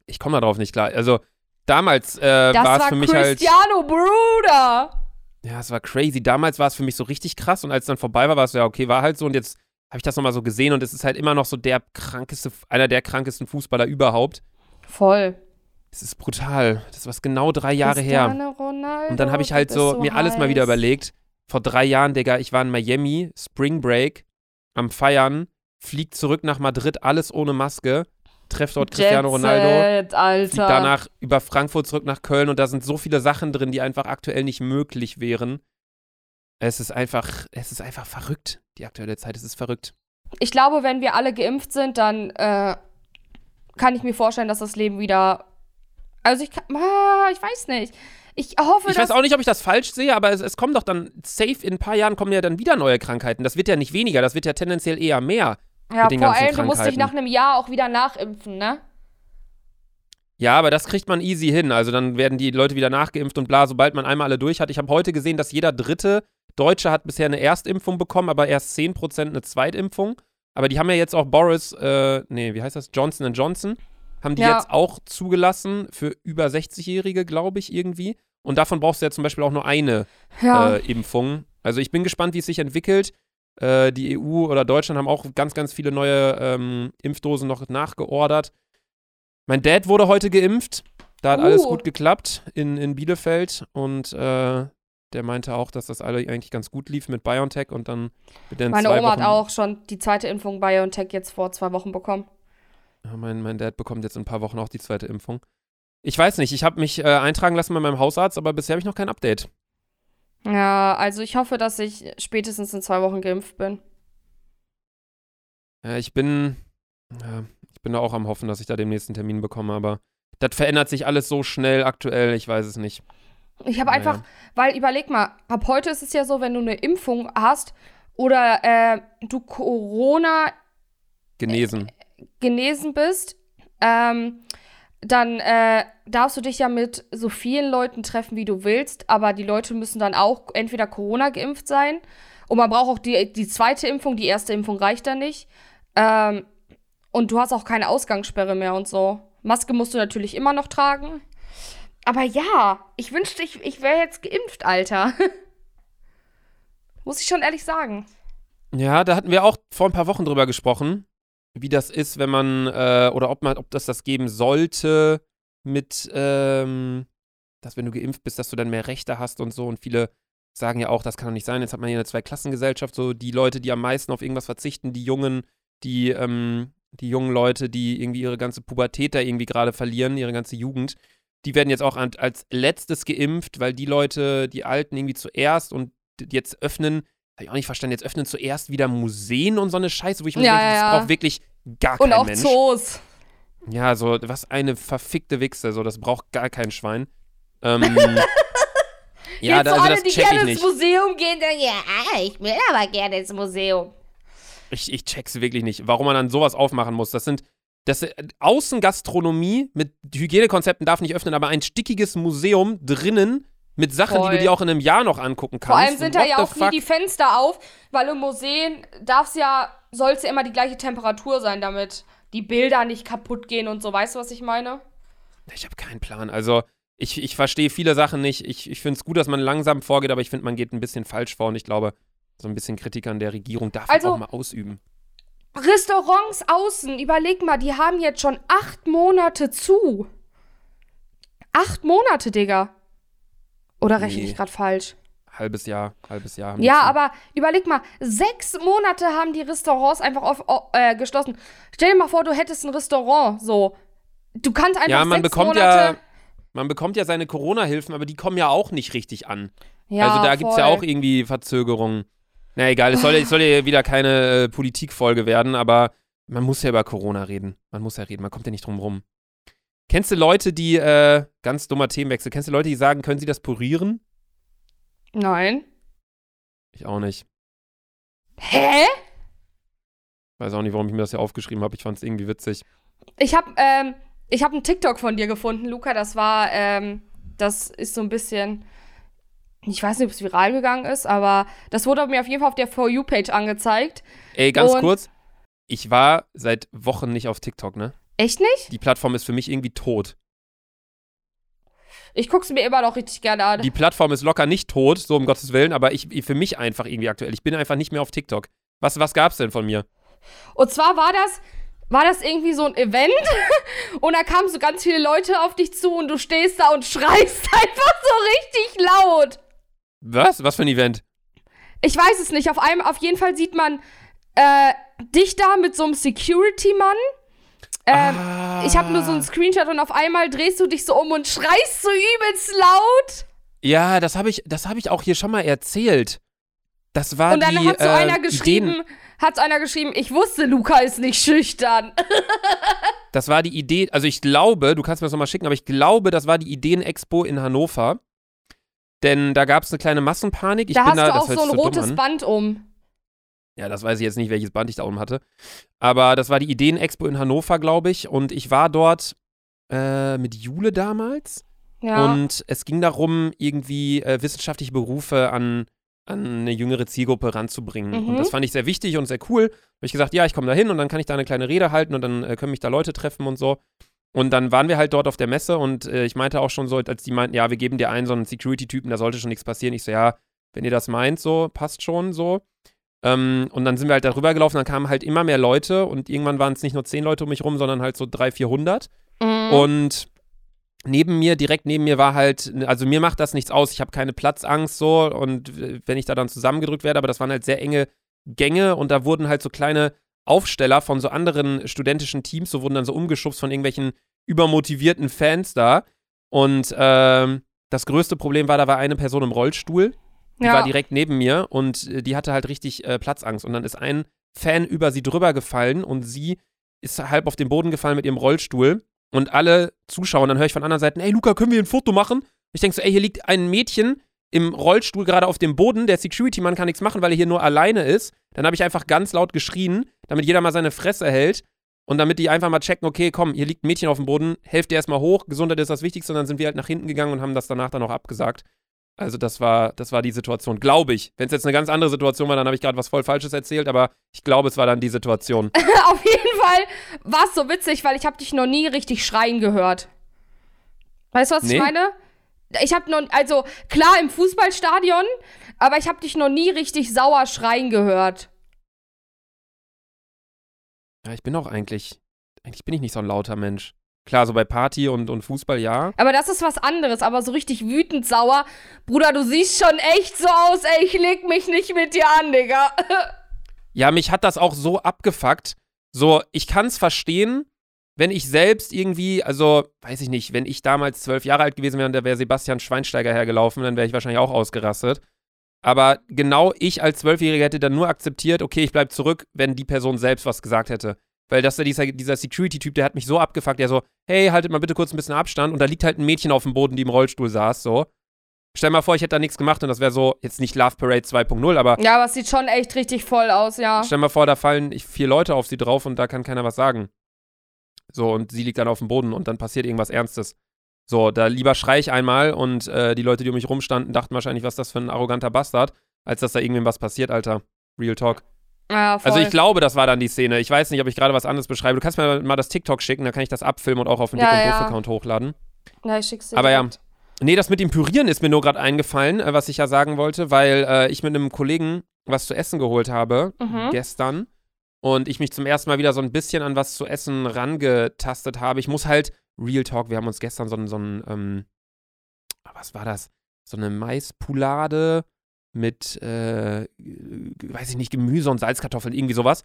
Ich komme darauf nicht klar. Also, damals äh, war es für mich halt. Cristiano Bruder. Ja, es war crazy. Damals war es für mich so richtig krass und als es dann vorbei war, war es so, ja, okay, war halt so und jetzt habe ich das nochmal so gesehen und es ist halt immer noch so der krankeste, einer der krankesten Fußballer überhaupt. Voll. Es ist brutal. Das war genau drei Jahre her. Cristiano Ronaldo, Und dann habe ich halt bist so, mir alles mal wieder heiß. überlegt. Vor drei Jahren, Digga, ich war in Miami, Spring Break, am Feiern, fliegt zurück nach Madrid, alles ohne Maske, treff dort Cristiano Jet Ronaldo, Set, Alter. danach über Frankfurt zurück nach Köln und da sind so viele Sachen drin, die einfach aktuell nicht möglich wären. Es ist einfach, es ist einfach verrückt, die aktuelle Zeit, es ist verrückt. Ich glaube, wenn wir alle geimpft sind, dann äh, kann ich mir vorstellen, dass das Leben wieder. Also ich kann. Ah, ich weiß nicht. Ich hoffe, Ich weiß auch nicht, ob ich das falsch sehe, aber es, es kommen doch dann safe in ein paar Jahren kommen ja dann wieder neue Krankheiten. Das wird ja nicht weniger, das wird ja tendenziell eher mehr. Ja, vor allem, du musst dich nach einem Jahr auch wieder nachimpfen, ne? Ja, aber das kriegt man easy hin. Also dann werden die Leute wieder nachgeimpft und bla, sobald man einmal alle durch hat. Ich habe heute gesehen, dass jeder dritte Deutsche hat bisher eine Erstimpfung bekommen, aber erst 10% eine Zweitimpfung. Aber die haben ja jetzt auch Boris, äh, nee, wie heißt das? Johnson Johnson. Haben die Ja. jetzt auch zugelassen für über 60-Jährige, glaube ich, irgendwie. Und davon brauchst du ja zum Beispiel auch nur eine Ja. äh, Impfung. Also ich bin gespannt, wie es sich entwickelt. Äh, die EU oder Deutschland haben auch ganz, ganz viele neue ähm, Impfdosen noch nachgeordert. Mein Dad wurde heute geimpft. Da hat alles Uh. gut geklappt in, in Bielefeld. Und äh, der meinte auch, dass das alle eigentlich ganz gut lief mit BioNTech und dann mit den Meine zwei Oma Wochen, hat auch schon die zweite Impfung BioNTech jetzt vor zwei Wochen bekommen. Ja, mein, mein Dad bekommt jetzt in ein paar Wochen auch die zweite Impfung. Ich weiß nicht, ich habe mich äh, eintragen lassen bei meinem Hausarzt, aber bisher habe ich noch kein Update. Ja, also ich hoffe, dass ich spätestens in zwei Wochen geimpft bin. Ja, ich bin, ja, ich bin da auch am Hoffen, dass ich da den nächsten Termin bekomme, aber das verändert sich alles so schnell aktuell, ich weiß es nicht. Ich habe Naja. einfach, weil überleg mal, ab heute ist es ja so, wenn du eine Impfung hast oder äh, du Corona Genesen. genesen bist, ähm, dann äh, darfst du dich ja mit so vielen Leuten treffen, wie du willst, aber die Leute müssen dann auch entweder Corona geimpft sein und man braucht auch die, die zweite Impfung, die erste Impfung reicht dann nicht. Ähm, und du hast auch keine Ausgangssperre mehr und so. Maske musst du natürlich immer noch tragen. Aber ja, ich wünschte, ich, ich wäre jetzt geimpft, Alter. Muss ich schon ehrlich sagen. Ja, da hatten wir auch vor ein paar Wochen drüber gesprochen, wie das ist, wenn man, äh, oder ob man, ob das das geben sollte mit, ähm, dass wenn du geimpft bist, dass du dann mehr Rechte hast und so. Und viele sagen ja auch, das kann doch nicht sein. Jetzt hat man hier eine Zweiklassengesellschaft, so die Leute, die am meisten auf irgendwas verzichten, die Jungen, die, ähm, die jungen Leute, die irgendwie ihre ganze Pubertät da irgendwie gerade verlieren, ihre ganze Jugend, die werden jetzt auch als letztes geimpft, weil die Leute, die Alten irgendwie zuerst und jetzt öffnen, habe ich auch nicht verstanden, jetzt öffnen zuerst wieder Museen und so eine Scheiße, wo ich mir Ja, denke, das ja. braucht wirklich gar Und kein auch Mensch. Zoos. Ja, so, was eine verfickte Wichse, so, das braucht gar kein Schwein. Ähm, ja, Jetzt da, so also das die check gerne ich ins nicht. Museum gehen, dann, ja, ich will aber gerne ins Museum. Ich, ich check's wirklich nicht, warum man dann sowas aufmachen muss. Das sind. Das, äh, Außengastronomie mit Hygienekonzepten darf nicht öffnen, aber ein stickiges Museum drinnen mit Sachen, Voll. die du dir auch in einem Jahr noch angucken kannst. Vor allem sind da ja auch nie die Fenster auf, weil im Museen darf's ja, soll es ja immer die gleiche Temperatur sein, damit die Bilder nicht kaputt gehen und so. Weißt du, was ich meine? Ich habe keinen Plan. Also, ich, ich verstehe viele Sachen nicht. Ich, ich finde es gut, dass man langsam vorgeht, aber ich finde, man geht ein bisschen falsch vor und ich glaube, so ein bisschen Kritik an der Regierung darf man Also- auch mal ausüben. Restaurants außen, überleg mal, die haben jetzt schon acht Monate zu. Acht Monate, Digga. Oder rechne Nee. ich gerade falsch? Halbes Jahr, halbes Jahr. Ja, zu. aber überleg mal, sechs Monate haben die Restaurants einfach auf, au- äh, geschlossen. Stell dir mal vor, du hättest ein Restaurant, so. Du kannst einfach Ja, man sechs bekommt Monate. ja, man bekommt ja seine Corona-Hilfen, aber die kommen ja auch nicht richtig an. Ja, also da gibt es ja auch irgendwie Verzögerungen. Na egal, es soll, es soll ja wieder keine äh, Politikfolge werden, aber man muss ja über Corona reden. Man muss ja reden, man kommt ja nicht drum rum. Kennst du Leute, die, äh, ganz dummer Themenwechsel, kennst du Leute, die sagen, können sie das purieren? Nein. Ich auch nicht. Hä? Weiß auch nicht, warum ich mir das hier aufgeschrieben habe. Ich fand es irgendwie witzig. Ich hab, ähm, ich hab einen TikTok von dir gefunden, Luca. Das war, ähm, das ist so ein bisschen. Ich weiß nicht, ob es viral gegangen ist, aber das wurde mir auf jeden Fall auf der For You-Page angezeigt. Ey, ganz Und- kurz. Ich war seit Wochen nicht auf TikTok, ne? Echt nicht? Die Plattform ist für mich irgendwie tot. Ich guck's mir immer noch richtig gerne an. Die Plattform ist locker nicht tot, so um Gottes Willen, aber ich, für mich einfach irgendwie aktuell. Ich bin einfach nicht mehr auf TikTok. Was, was gab's denn von mir? Und zwar war das, war das irgendwie so ein Event und da kamen so ganz viele Leute auf dich zu und du stehst da und schreist einfach so richtig laut. Was? Was für ein Event? Ich weiß es nicht. Auf einem, auf jeden Fall sieht man äh, dich da mit so einem Security-Mann. Ähm, ah. Ich habe nur so einen Screenshot und auf einmal drehst du dich so um und schreist so übelst laut. Ja, das habe ich, das hab ich auch hier schon mal erzählt. Das war und dann die, hat so äh, einer Ideen, geschrieben, hat so einer geschrieben, ich wusste, Luca ist nicht schüchtern. Das war die Idee, also ich glaube, du kannst mir das nochmal schicken, aber ich glaube, das war die Ideen-Expo in Hannover. Denn da gab es eine kleine Massenpanik. Ich da bin hast da, du auch so ein rotes an. Band um. Ja, das weiß ich jetzt nicht, welches Band ich da oben hatte. Aber das war die Ideen-Expo in Hannover, glaube ich. Und ich war dort äh, mit Jule damals. Ja. Und es ging darum, irgendwie äh, wissenschaftliche Berufe an, an eine jüngere Zielgruppe ranzubringen. Mhm. Und das fand ich sehr wichtig und sehr cool. Habe ich gesagt, ja, ich komme da hin und dann kann ich da eine kleine Rede halten und dann äh, können mich da Leute treffen und so. Und dann waren wir halt dort auf der Messe und äh, ich meinte auch schon so, als die meinten, ja, wir geben dir einen so einen Security-Typen, da sollte schon nichts passieren. Ich so, ja, wenn ihr das meint, so, passt schon so. Ähm, und dann sind wir halt darüber gelaufen, dann kamen halt immer mehr Leute und irgendwann waren es nicht nur zehn Leute um mich rum, sondern halt so 300, 400. Mhm. Und neben mir, direkt neben mir war halt, also mir macht das nichts aus, ich habe keine Platzangst so und wenn ich da dann zusammengedrückt werde, aber das waren halt sehr enge Gänge und da wurden halt so kleine Aufsteller von so anderen studentischen Teams, so wurden dann so umgeschubst von irgendwelchen übermotivierten Fans da. Und ähm, das größte Problem war, da war eine Person im Rollstuhl, die ja. war direkt neben mir und äh, die hatte halt richtig äh, Platzangst. Und dann ist ein Fan über sie drüber gefallen und sie ist halb auf den Boden gefallen mit ihrem Rollstuhl. Und alle Zuschauer, dann höre ich von anderen Seiten, ey Luca, können wir ein Foto machen? Ich denke so, ey, hier liegt ein Mädchen im Rollstuhl gerade auf dem Boden, der Security-Mann kann nichts machen, weil er hier nur alleine ist. Dann habe ich einfach ganz laut geschrien, damit jeder mal seine Fresse hält und damit die einfach mal checken, okay, komm, hier liegt ein Mädchen auf dem Boden, helft ihr erstmal hoch, Gesundheit ist das Wichtigste und dann sind wir halt nach hinten gegangen und haben das danach dann auch abgesagt. Also das war, das war die Situation, glaube ich. Wenn es jetzt eine ganz andere Situation war, dann habe ich gerade was voll Falsches erzählt, aber ich glaube, es war dann die Situation. Auf jeden Fall war es so witzig, weil ich habe dich noch nie richtig schreien gehört. Weißt du, was Nee. ich meine? Ich habe noch, also klar im Fußballstadion, aber ich habe dich noch nie richtig sauer schreien gehört. Ja, ich bin auch eigentlich, eigentlich bin ich nicht so ein lauter Mensch. Klar, so bei Party und, und Fußball ja. Aber das ist was anderes, aber so richtig wütend sauer. Bruder, du siehst schon echt so aus, ey, ich leg mich nicht mit dir an, Digga. Ja, mich hat das auch so abgefuckt. So, ich kann es verstehen, wenn ich selbst irgendwie, also, weiß ich nicht, wenn ich damals zwölf Jahre alt gewesen wäre und da wäre Sebastian Schweinsteiger hergelaufen, dann wäre ich wahrscheinlich auch ausgerastet. Aber genau ich als Zwölfjähriger hätte dann nur akzeptiert, okay, ich bleib zurück, wenn die Person selbst was gesagt hätte. Weil das dieser, dieser Security-Typ, der hat mich so abgefuckt, der so, hey, haltet mal bitte kurz ein bisschen Abstand. Und da liegt halt ein Mädchen auf dem Boden, die im Rollstuhl saß, so. Stell mal vor, ich hätte da nichts gemacht und das wäre so, jetzt nicht Love Parade 2.0, aber Ja, aber es sieht schon echt richtig voll aus, ja. stell mal vor, da fallen vier Leute auf sie drauf und da kann keiner was sagen. So, und sie liegt dann auf dem Boden und dann passiert irgendwas Ernstes. So, da lieber schrei ich einmal und äh, die Leute, die um mich rumstanden, dachten wahrscheinlich, was ist das für ein arroganter Bastard, als dass da irgendwem was passiert, Alter. Real Talk. Ja. Also ich glaube, das war dann die Szene. Ich weiß nicht, ob ich gerade was anderes beschreibe. Du kannst mir mal das TikTok schicken, dann kann ich das abfilmen und auch auf den Ja, Dick und ja. Doof-Account hochladen. ja, ich schick's dir Aber ja. direkt. Nee, das mit dem Pürieren ist mir nur gerade eingefallen, äh, was ich ja sagen wollte, weil äh, ich mit einem Kollegen was zu essen geholt habe Mhm. gestern und ich mich zum ersten Mal wieder so ein bisschen an was zu essen rangetastet habe. Ich muss halt, Real Talk, wir haben uns gestern so ein, so ein ähm, was war das? So eine Maispoulade mit, äh, weiß ich nicht, Gemüse und Salzkartoffeln, irgendwie sowas.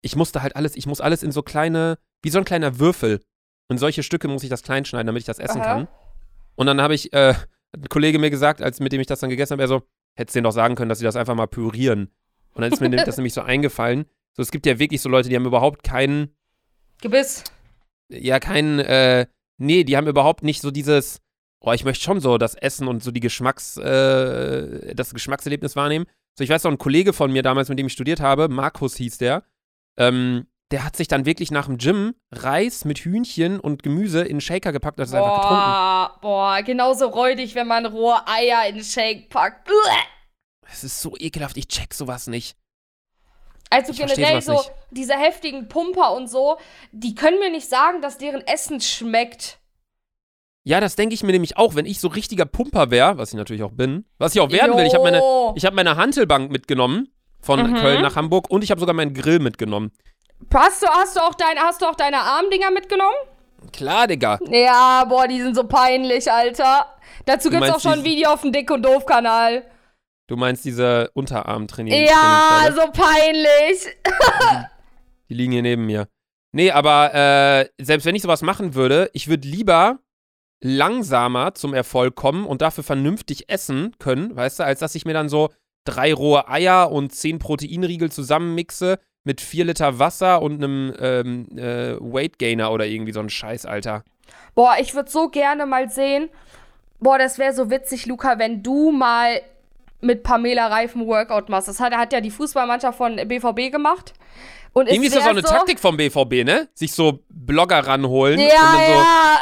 Ich musste halt alles, ich muss alles in so kleine, wie so ein kleiner Würfel. In solche Stücke muss ich das klein schneiden, damit ich das essen Aha. kann. Und dann habe ich, äh, ein Kollege mir gesagt, als mit dem ich das dann gegessen habe, er so, hättest denen doch sagen können, dass sie das einfach mal pürieren. Und dann ist mir das nämlich so eingefallen. So, es gibt ja wirklich so Leute, die haben überhaupt keinen, Gebiss. ja, keinen, äh, nee, die haben überhaupt nicht so dieses, oh, ich möchte schon so das Essen und so die Geschmacks, äh, das Geschmackserlebnis wahrnehmen. So, ich weiß noch, ein Kollege von mir damals, mit dem ich studiert habe, Markus hieß der, ähm, der hat sich dann wirklich nach dem Gym Reis mit Hühnchen und Gemüse in einen Shaker gepackt und hat es einfach getrunken. Boah, genauso räudig, wenn man rohe Eier in den Shake packt. Bleh. Es ist so ekelhaft, ich check sowas nicht. Also Ich generell so nicht. diese heftigen Pumper und so, die können mir nicht sagen, dass deren Essen schmeckt. Ja, das denke ich mir nämlich auch, wenn ich so richtiger Pumper wäre, was ich natürlich auch bin, was ich auch werden will. Ich habe meine, Jo. ich hab meine Hantelbank mitgenommen von Mhm. Köln nach Hamburg und ich habe sogar meinen Grill mitgenommen. Hast du, hast du auch deine, hast du auch deine Armdinger mitgenommen? Klar, Digga. Ja, boah, die sind so peinlich, Alter. Dazu Du gibt's auch schon ein Video auf dem Dick und Doof Kanal. Du meinst diese Unterarm-Training? Ja, so peinlich. Die liegen hier neben mir. Nee, aber äh, selbst wenn ich sowas machen würde, ich würde lieber langsamer zum Erfolg kommen und dafür vernünftig essen können, weißt du, als dass ich mir dann so drei rohe Eier und zehn Proteinriegel zusammenmixe mit vier Liter Wasser und einem ähm, äh, Weight Gainer oder irgendwie so ein Scheiß, Alter. Boah, ich würde so gerne mal sehen. Boah, das wäre so witzig, Luca, wenn du mal mit Pamela Reifen Workout machst. Das hat, hat ja die Fußballmannschaft von BVB gemacht. Und Irgendwie ist das auch eine Taktik vom BVB, ne? Sich so Blogger ranholen und Ja, dann so, ja.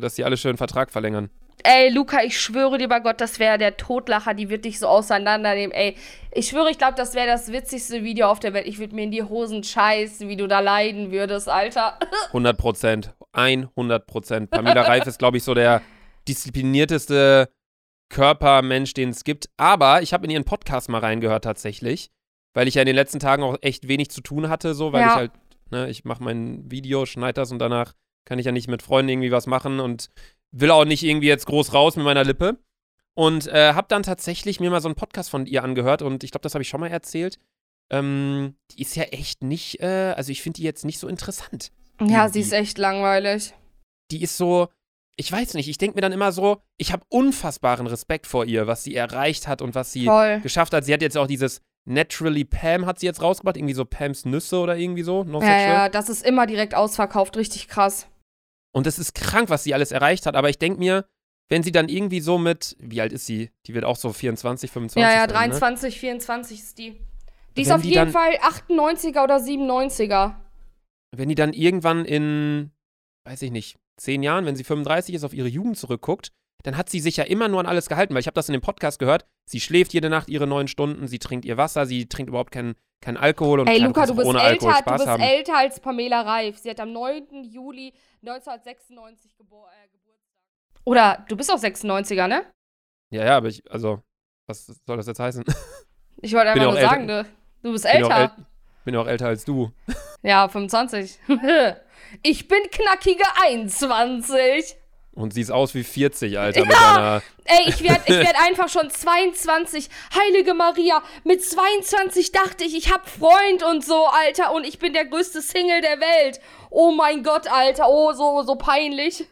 Dass die alle schön einen Vertrag verlängern. Ey, Luca, ich schwöre dir bei Gott, das wäre der Totlacher, die wird dich so auseinandernehmen. Ey, ich schwöre, ich glaube, das wäre das witzigste Video auf der Welt. Ich würde mir in die Hosen scheißen, wie du da leiden würdest, Alter. 100 Prozent. 100 Prozent. Pamela Reif ist, glaube ich, so der disziplinierteste Körpermensch, den es gibt. Aber ich habe in ihren Podcast mal reingehört tatsächlich, weil ich ja in den letzten Tagen auch echt wenig zu tun hatte, so, weil Ja. ich halt, ne, ich mache mein Video, schneide das und danach kann ich ja nicht mit Freunden irgendwie was machen und will auch nicht irgendwie jetzt groß raus mit meiner Lippe. Und äh, habe dann tatsächlich mir mal so einen Podcast von ihr angehört und ich glaube, das habe ich schon mal erzählt. Ähm, die ist ja echt nicht, äh, also ich finde die jetzt nicht so interessant Ja, sie ist echt langweilig. die ist so, ich weiß nicht, ich denke mir dann immer so, ich habe unfassbaren Respekt vor ihr, was sie erreicht hat und was sie Voll. geschafft hat. Sie hat jetzt auch dieses Naturally Pam hat sie jetzt rausgebracht, irgendwie so Pams Nüsse oder irgendwie so, no Ja, ja, das ist immer direkt ausverkauft, richtig krass. Und das ist krank, was sie alles erreicht hat, aber ich denke mir, wenn sie dann irgendwie so mit, wie alt ist sie? Die wird auch so 24, 25 ja, ja, sein, ne? 23, 24 ist die. Die ist Wenn auf die jeden dann- Fall 98er oder 97er. Wenn die dann irgendwann in, weiß ich nicht, zehn Jahren, wenn sie 35 ist, auf ihre Jugend zurückguckt, dann hat sie sich ja immer nur an alles gehalten, weil ich habe das in dem Podcast gehört. Sie schläft jede Nacht ihre neun Stunden, sie trinkt ihr Wasser, sie trinkt überhaupt keinen kein Alkohol und Ey, Luca, du bist, ohne älter, Alkohol du Spaß bist haben. älter als Pamela Reif. Sie hat am 9. Juli 1996 gebor äh, Geburtstag. Oder du bist auch 96er, ne? Ja, ja, aber ich, also, was soll das jetzt heißen? Ich wollte einfach nur sagen, älter. ne? du bist Bin auch, älter. äl bin auch älter als du. Ja, 25. ich bin knackige 21. Und siehst aus wie 40, Alter, mit deiner. Ey, ich werde ich werd einfach schon 22. Heilige Maria, mit 22 dachte ich, ich hab Freund und so, Alter. Und ich bin der größte Single der Welt. Oh mein Gott, Alter. Oh, so, so peinlich.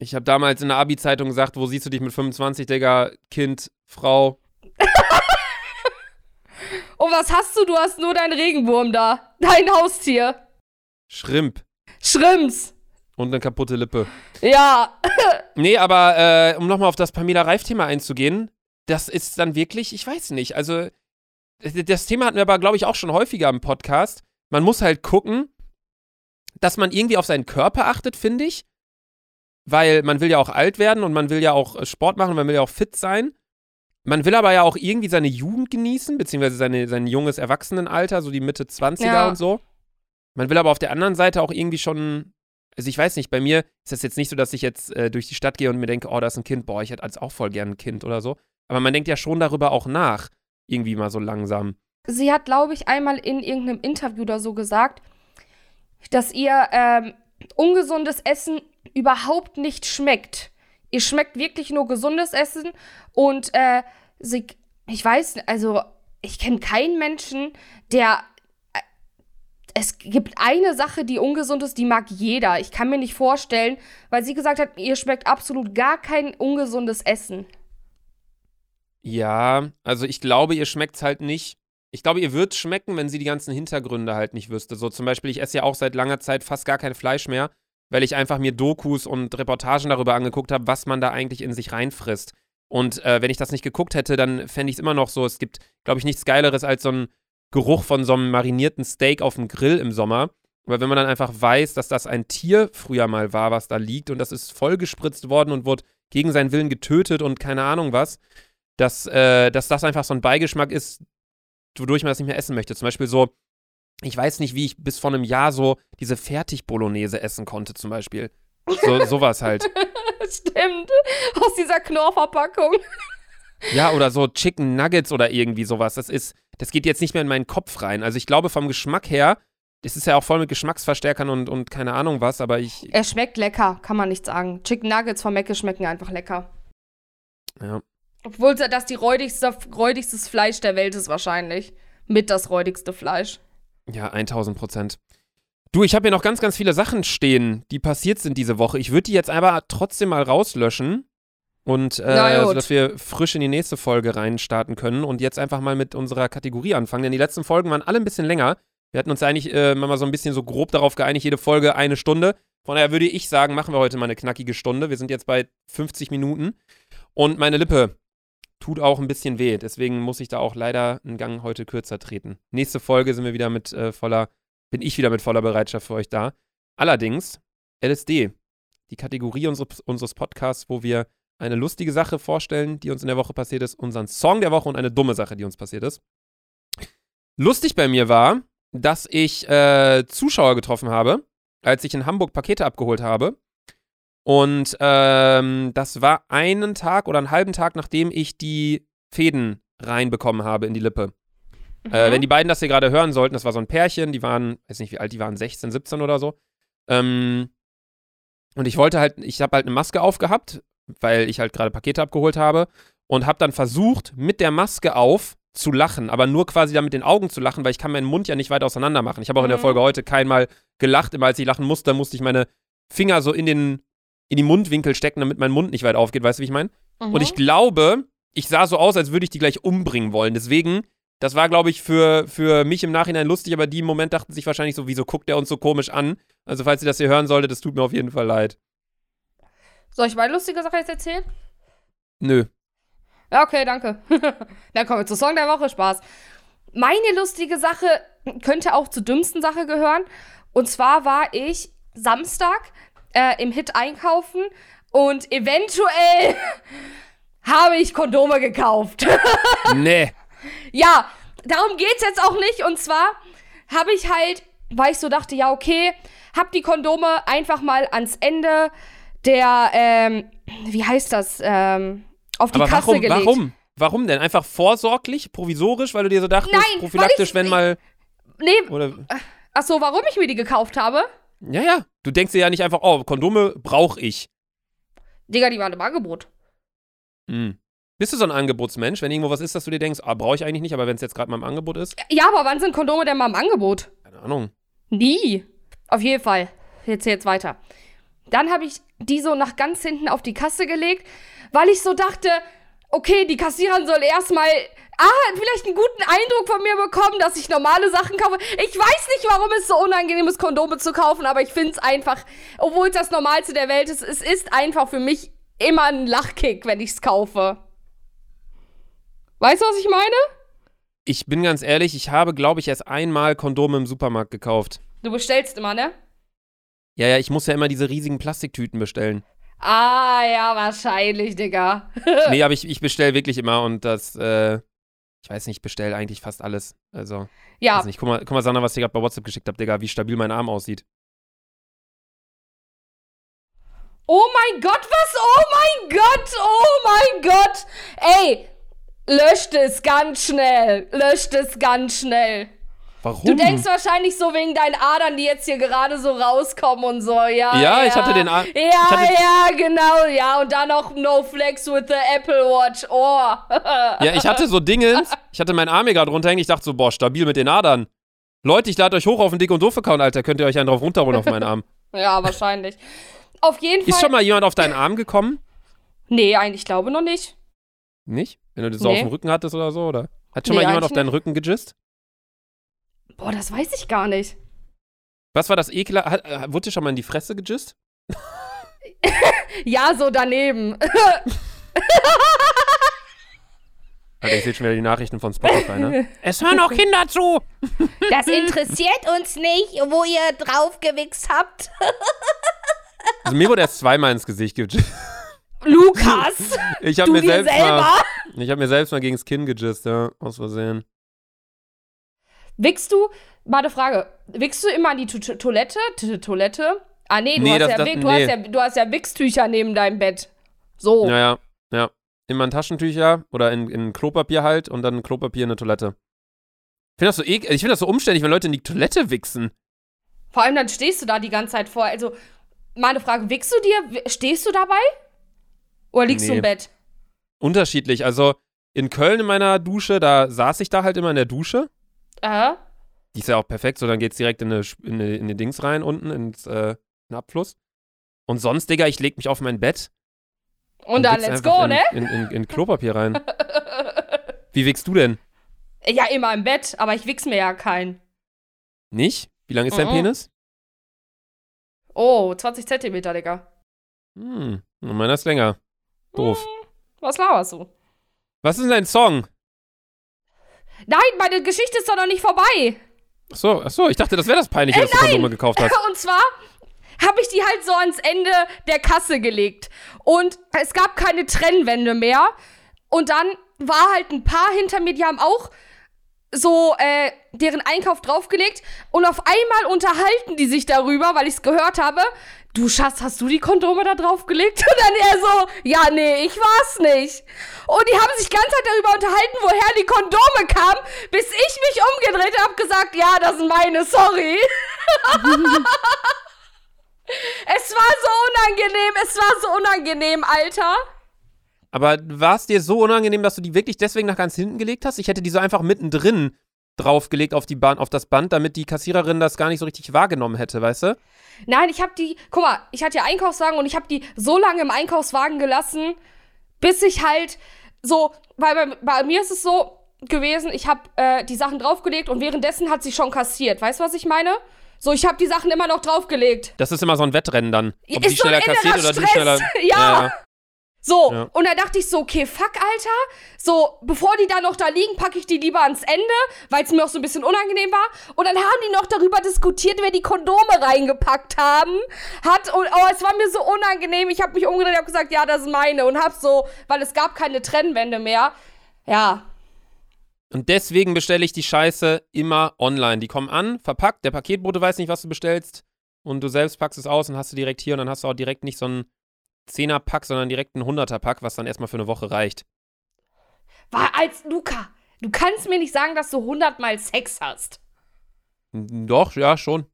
Ich habe damals in der Abi-Zeitung gesagt, wo siehst du dich mit 25, Digga? Kind, Frau. Und was hast du? Du hast nur deinen Regenwurm da. Dein Haustier. Schrimp. Schrimps. Und eine kaputte Lippe. Ja. Nee, aber äh, um nochmal auf das Pamela Reif-Thema einzugehen, das ist dann wirklich, ich weiß nicht, also das Thema hatten wir aber, glaube ich, auch schon häufiger im Podcast. Man muss halt gucken, dass man irgendwie auf seinen Körper achtet, finde ich. Weil man will ja auch alt werden und man will ja auch äh, Sport machen, man will ja auch fit sein. Man will aber ja auch irgendwie seine Jugend genießen, beziehungsweise seine, sein junges Erwachsenenalter, so die Mitte 20er Ja. und so. Man will aber auf der anderen Seite auch irgendwie schon, also ich weiß nicht, bei mir ist das jetzt nicht so, dass ich jetzt äh, durch die Stadt gehe und mir denke, oh, da ist ein Kind, boah, ich hätte als auch voll gern ein Kind oder so. Aber man denkt ja schon darüber auch nach, irgendwie mal so langsam. Sie hat, glaube ich, einmal in irgendeinem Interview oder so gesagt, dass ihr ähm, ungesundes Essen überhaupt nicht schmeckt. Ihr schmeckt wirklich nur gesundes Essen und äh, sie, ich weiß, also ich kenne keinen Menschen, der es gibt eine Sache, die ungesund ist, die mag jeder. Ich kann mir nicht vorstellen, weil sie gesagt hat, ihr schmeckt absolut gar kein ungesundes Essen. Ja, also ich glaube, ihr schmeckt's halt nicht. Ich glaube, ihr würd's schmecken, wenn sie die ganzen Hintergründe halt nicht wüsste. So zum Beispiel, ich esse ja auch seit langer Zeit fast gar kein Fleisch mehr, weil ich einfach mir Dokus und Reportagen darüber angeguckt habe, was man da eigentlich in sich reinfrisst. Und äh, wenn ich das nicht geguckt hätte, dann fände ich es immer noch so. Es gibt, glaube ich, nichts Geileres als so ein Geruch von so einem marinierten Steak auf dem Grill im Sommer. Weil wenn man dann einfach weiß, dass das ein Tier früher mal war, was da liegt und das ist vollgespritzt worden und wurde gegen seinen Willen getötet und keine Ahnung was, dass, äh, dass das einfach so ein Beigeschmack ist, wodurch man das nicht mehr essen möchte. Zum Beispiel so, ich weiß nicht, wie ich bis vor einem Jahr so diese Fertig-Bolognese essen konnte, zum Beispiel. So, sowas halt. Stimmt. Aus dieser Knorrverpackung. Ja, oder so Chicken Nuggets oder irgendwie sowas. Das ist, das geht jetzt nicht mehr in meinen Kopf rein. Also ich glaube vom Geschmack her, das ist ja auch voll mit Geschmacksverstärkern und, und keine Ahnung was, aber ich, Er schmeckt lecker, kann man nicht sagen. Chicken Nuggets von Mecke schmecken einfach lecker. ja. Obwohl das die räudigste, räudigstes Fleisch der Welt ist wahrscheinlich. Mit das räudigste Fleisch. Ja, 1000 Prozent. Du, ich habe hier noch ganz, ganz viele Sachen stehen, die passiert sind diese Woche. Ich würde die jetzt aber trotzdem mal rauslöschen und äh, gut. sodass wir frisch in die nächste Folge reinstarten können und jetzt einfach mal mit unserer Kategorie anfangen. Denn die letzten Folgen waren alle ein bisschen länger. Wir hatten uns eigentlich äh, mal so ein bisschen so grob darauf geeinigt, jede Folge eine Stunde. Von daher würde ich sagen, machen wir heute mal eine knackige Stunde. Wir sind jetzt bei 50 Minuten und meine Lippe tut auch ein bisschen weh. Deswegen muss ich da auch leider einen Gang heute kürzer treten. Nächste Folge sind wir wieder mit äh, voller, bin ich wieder mit voller Bereitschaft für euch da. Allerdings, LSD, die Kategorie unseres, unseres Podcasts, wo wir eine lustige Sache vorstellen, die uns in der Woche passiert ist, unseren Song der Woche und eine dumme Sache, die uns passiert ist. Lustig bei mir war, dass ich äh, Zuschauer getroffen habe, als ich in Hamburg Pakete abgeholt habe. Und ähm, das war einen Tag oder einen halben Tag, nachdem ich die Fäden reinbekommen habe in die Lippe. Äh, wenn die beiden das hier gerade hören sollten, das war so ein Pärchen, die waren, weiß nicht wie alt, die waren 16, 17 oder so. Ähm, und ich wollte halt, ich habe halt eine Maske aufgehabt, weil ich halt gerade Pakete abgeholt habe und habe dann versucht, mit der Maske auf zu lachen, aber nur quasi da mit den Augen zu lachen, weil ich kann meinen Mund ja nicht weit auseinander machen. Ich habe auch in der Mhm. Folge heute keinmal gelacht, immer als ich lachen musste, musste ich meine Finger so in den in die Mundwinkel stecken, damit mein Mund nicht weit aufgeht, weißt du, wie ich meine? Mhm. Und ich glaube, ich sah so aus, als würde ich die gleich umbringen wollen. Deswegen, das war, glaube ich, für, für mich im Nachhinein lustig, aber die im Moment dachten sich wahrscheinlich so, wieso guckt der uns so komisch an? Also, falls ihr das hier hören solltet, das tut mir auf jeden Fall leid. Soll ich meine lustige Sache jetzt erzählen? Nö. Ja, okay, danke. Dann kommen wir zu Song der Woche. Spaß. Meine lustige Sache könnte auch zur dümmsten Sache gehören. Und zwar war ich Samstag äh, im Hit einkaufen und eventuell habe ich Kondome gekauft. nee. ja, darum geht's jetzt auch nicht. Und zwar habe ich halt, weil ich so dachte, ja, okay, hab die Kondome einfach mal ans Ende der, ähm, wie heißt das, ähm, auf die Aber Kasse warum, gelegt. warum? Warum denn? Einfach vorsorglich, provisorisch, weil du dir so dachtest, Nein, prophylaktisch, ich- wenn mal. Nee, Oder. ach so, warum ich mir die gekauft habe? Ja, ja. Du denkst dir ja nicht einfach, oh, Kondome brauche ich. Digga, die waren im Angebot. Hm. Bist du so ein Angebotsmensch, wenn irgendwo was ist, dass du dir denkst, ah, brauche ich eigentlich nicht, aber wenn es jetzt gerade mal im Angebot ist? Ja, aber wann sind Kondome denn mal im Angebot? Keine Ahnung. Nie. Auf jeden Fall. Jetzt jetzt weiter. Dann habe ich die so nach ganz hinten auf die Kasse gelegt, weil ich so dachte, okay, die Kassiererin soll erstmal ah, vielleicht einen guten Eindruck von mir bekommen, dass ich normale Sachen kaufe. Ich weiß nicht, warum es so unangenehm ist, Kondome zu kaufen, aber ich finde es einfach, obwohl es das Normalste der Welt ist, es ist einfach für mich immer ein Lachkick, wenn ich es kaufe. Weißt du, was ich meine? Ich bin ganz ehrlich, ich habe, glaube ich, erst einmal Kondome im Supermarkt gekauft. Du bestellst immer, ne? Ja, ja, ich muss ja immer diese riesigen Plastiktüten bestellen. Ah, ja, wahrscheinlich, Digga. nee, aber ich, ich bestelle wirklich immer und das, äh, ich weiß nicht, ich bestelle eigentlich fast alles. Also, ja. weiß nicht. Guck mal, guck mal Sandra, was ich gerade bei WhatsApp geschickt habe, Digga, wie stabil mein Arm aussieht. Oh mein Gott, was? Oh mein Gott, oh mein Gott. Ey, löscht es ganz schnell. Löscht es ganz schnell. Warum? Du denkst wahrscheinlich so wegen deinen Adern, die jetzt hier gerade so rauskommen und so, ja. Ja, ich hatte den A Ja, hatte ja, genau, ja. Und dann noch No Flex with the Apple Watch. Oh. Ja, ich hatte so Dingens. Ich hatte meinen Arm hier gerade runterhängen. Ich dachte so, boah, stabil mit den Adern. Leute, ich lade euch hoch auf den Dick und Doof-Account, Alter. Könnt ihr euch einen drauf runterholen auf meinen Arm. ja, wahrscheinlich. Auf jeden Fall. Ist schon mal jemand auf deinen Arm gekommen? Nee, eigentlich glaube noch nicht. Nicht? Wenn du das so Nee. auf dem Rücken hattest oder so, oder? Hat schon Nee, mal jemand auf deinen Rücken gejist? Boah, das weiß ich gar nicht. Was war das Ekel? Hat, äh, wurde dir schon mal in die Fresse gejist? Ja, so daneben. Alter, ich sehe schon wieder die Nachrichten von Spotify, ne? es hören auch Kinder zu! Das interessiert uns nicht, wo ihr draufgewichst habt. Also mir wurde erst zweimal ins Gesicht gejist. Lukas, Ich habe mir selbst selber. mal, ich habe mir selbst mal gegens Kinn gejist, ja, aus Versehen. Wickst du, mal eine Frage, wickst du immer an die Toilette? T Toilette? Ah, nee, du, Nee, hast, das- ja, das- du, nee. hast ja, du hast ja Wichstücher neben deinem Bett. So. Ja, ja, ja. Immer in Taschentücher oder in, in Klopapier halt und dann Klopapier in eine Toilette. Ich finde das so ich finde das so umständlich, wenn Leute in die Toilette wichsen. Vor allem dann stehst du da die ganze Zeit vor. Also, meine Frage, wickst du dir, stehst du dabei? Oder liegst du Nee. im Bett? Unterschiedlich. Also in Köln in meiner Dusche, da saß ich da halt immer in der Dusche. Äh? Die ist ja auch perfekt, so dann geht's direkt in eine, in eine, in eine Dings rein, unten ins äh, in den Abfluss. Und sonst, Digga, ich leg mich auf mein Bett. Und dann wichs let's go, in, ne? In, in, in Klopapier rein. Wie wickst du denn? Ja, immer im Bett, aber ich wichs mir ja keinen. Nicht? Wie lang ist dein Mhm. Penis? Oh, 20 Zentimeter, Digga. Hm, und meiner ist länger. Doof. Was laberst du? Was ist denn dein Song? Nein, meine Geschichte ist doch noch nicht vorbei. Achso, achso, ich dachte, das wäre das Peinliche, dass du Kondome gekauft hast. Und zwar habe ich die halt so ans Ende der Kasse gelegt. Und es gab keine Trennwände mehr. Und dann war halt ein Paar hinter mir, die haben auch so äh, deren Einkauf draufgelegt. Und auf einmal unterhalten die sich darüber, weil ich es gehört habe. Du Schatz, hast du die Kondome da draufgelegt? Und dann er so, ja, nee, ich war's nicht. Und die haben sich die ganze Zeit darüber unterhalten, woher die Kondome kamen, bis ich mich umgedreht habe, gesagt, ja, das sind meine, sorry. Es war so unangenehm, es war so unangenehm, Alter. Aber war es dir so unangenehm, dass du die wirklich deswegen nach ganz hinten gelegt hast? Ich hätte die so einfach mittendrin draufgelegt auf die Bahn, auf das Band, damit die Kassiererin das gar nicht so richtig wahrgenommen hätte, weißt du? Nein, ich hab die, guck mal, ich hatte ja Einkaufswagen und ich hab die so lange im Einkaufswagen gelassen, bis ich halt so, weil bei, bei mir ist es so gewesen, ich hab äh, die Sachen draufgelegt und währenddessen hat sie schon kassiert. Weißt du, was ich meine? So, ich hab die Sachen immer noch draufgelegt. Das ist immer so ein Wettrennen dann. Ob Ist die so schneller kassiert oder die Stress. schneller. Ja. So, Ja. und da dachte ich so, okay, fuck, Alter. So, bevor die da noch da liegen, packe ich die lieber ans Ende, weil es mir auch so ein bisschen unangenehm war. Und dann haben die noch darüber diskutiert, wer die Kondome reingepackt haben. Hat, und oh, es war mir so unangenehm. Ich habe mich umgedreht und habe gesagt, ja, das ist meine. Und hab so, weil es gab keine Trennwände mehr. Ja, Und deswegen bestelle ich die Scheiße immer online. Die kommen an, verpackt, der Paketbote weiß nicht, was du bestellst. Und du selbst packst es aus und hast du direkt hier und dann hast du auch direkt nicht so einen 10er-Pack, sondern direkt einen 100er-Pack, was dann erstmal für eine Woche reicht. war als Luca. Du kannst mir nicht sagen, dass du hundertmal Sex hast. Doch, ja, schon.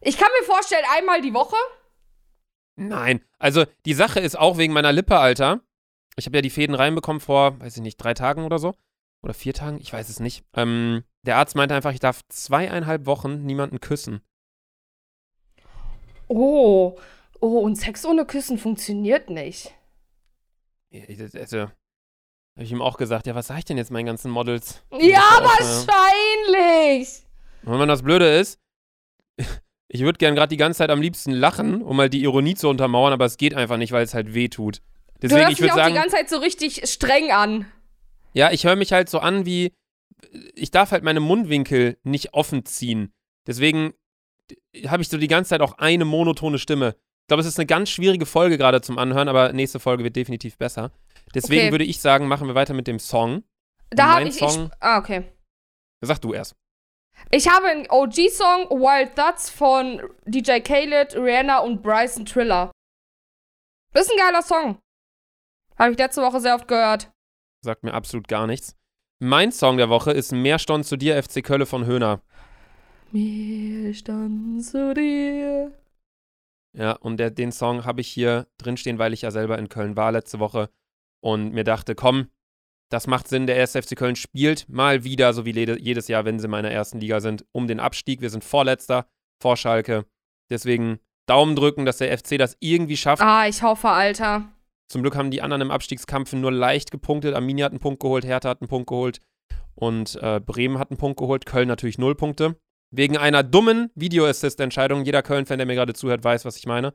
Ich kann mir vorstellen, einmal die Woche. Nein. Also, die Sache ist auch wegen meiner Lippe, Alter. Ich habe ja die Fäden reinbekommen vor, weiß ich nicht, drei Tagen oder so. Oder vier Tagen, ich weiß es nicht. Ähm, der Arzt meinte einfach, ich darf zweieinhalb Wochen niemanden küssen. Oh, oh, und Sex ohne Küssen funktioniert nicht. Ich- Also, Habe ich ihm auch gesagt, ja, was sag ich denn jetzt meinen ganzen Models? Ja, wahrscheinlich. Und wenn das Blöde ist, ich würde gern gerade die ganze Zeit am liebsten lachen, um mal die Ironie zu untermauern, aber es geht einfach nicht, weil es halt weh tut. du Deswegen, hörst ich würde auch sagen, die ganze Zeit so richtig streng an. ja, ich höre mich halt so an wie, ich darf halt meine Mundwinkel nicht offen ziehen. Deswegen habe ich so die ganze Zeit auch eine monotone Stimme. Ich glaube, es ist eine ganz schwierige Folge gerade zum Anhören, aber nächste Folge wird definitiv besser. Deswegen Okay. würde ich sagen, machen wir weiter mit dem Song. Da habe ich, ich. Song- Ah, okay. Sag du erst. Ich habe einen OG-Song, Wild Thoughts von DJ Khaled, Rihanna und Bryson Triller. Das ist ein geiler Song. Habe ich letzte Woche sehr oft gehört. Sagt mir absolut gar nichts. Mein Song der Woche ist Mehr Stond zu dir, FC Kölle von Höhner. Mir stand zu dir. Ja, und der, den Song habe ich hier drinstehen, weil ich ja selber in Köln war letzte Woche und mir dachte, komm, das macht Sinn, der erste FC Köln spielt mal wieder, so wie jedes Jahr, wenn sie in meiner ersten Liga sind, um den Abstieg. Wir sind Vorletzter, vor Schalke. Deswegen Daumen drücken, dass der FC das irgendwie schafft. Ah, ich hoffe, Alter. Zum Glück haben die anderen im Abstiegskampf nur leicht gepunktet. Arminia hat einen Punkt geholt, Hertha hat einen Punkt geholt und äh, Bremen hat einen Punkt geholt. Köln natürlich null Punkte. Wegen einer dummen Video-Assist-Entscheidung. Jeder Köln-Fan, der mir gerade zuhört, weiß, was ich meine.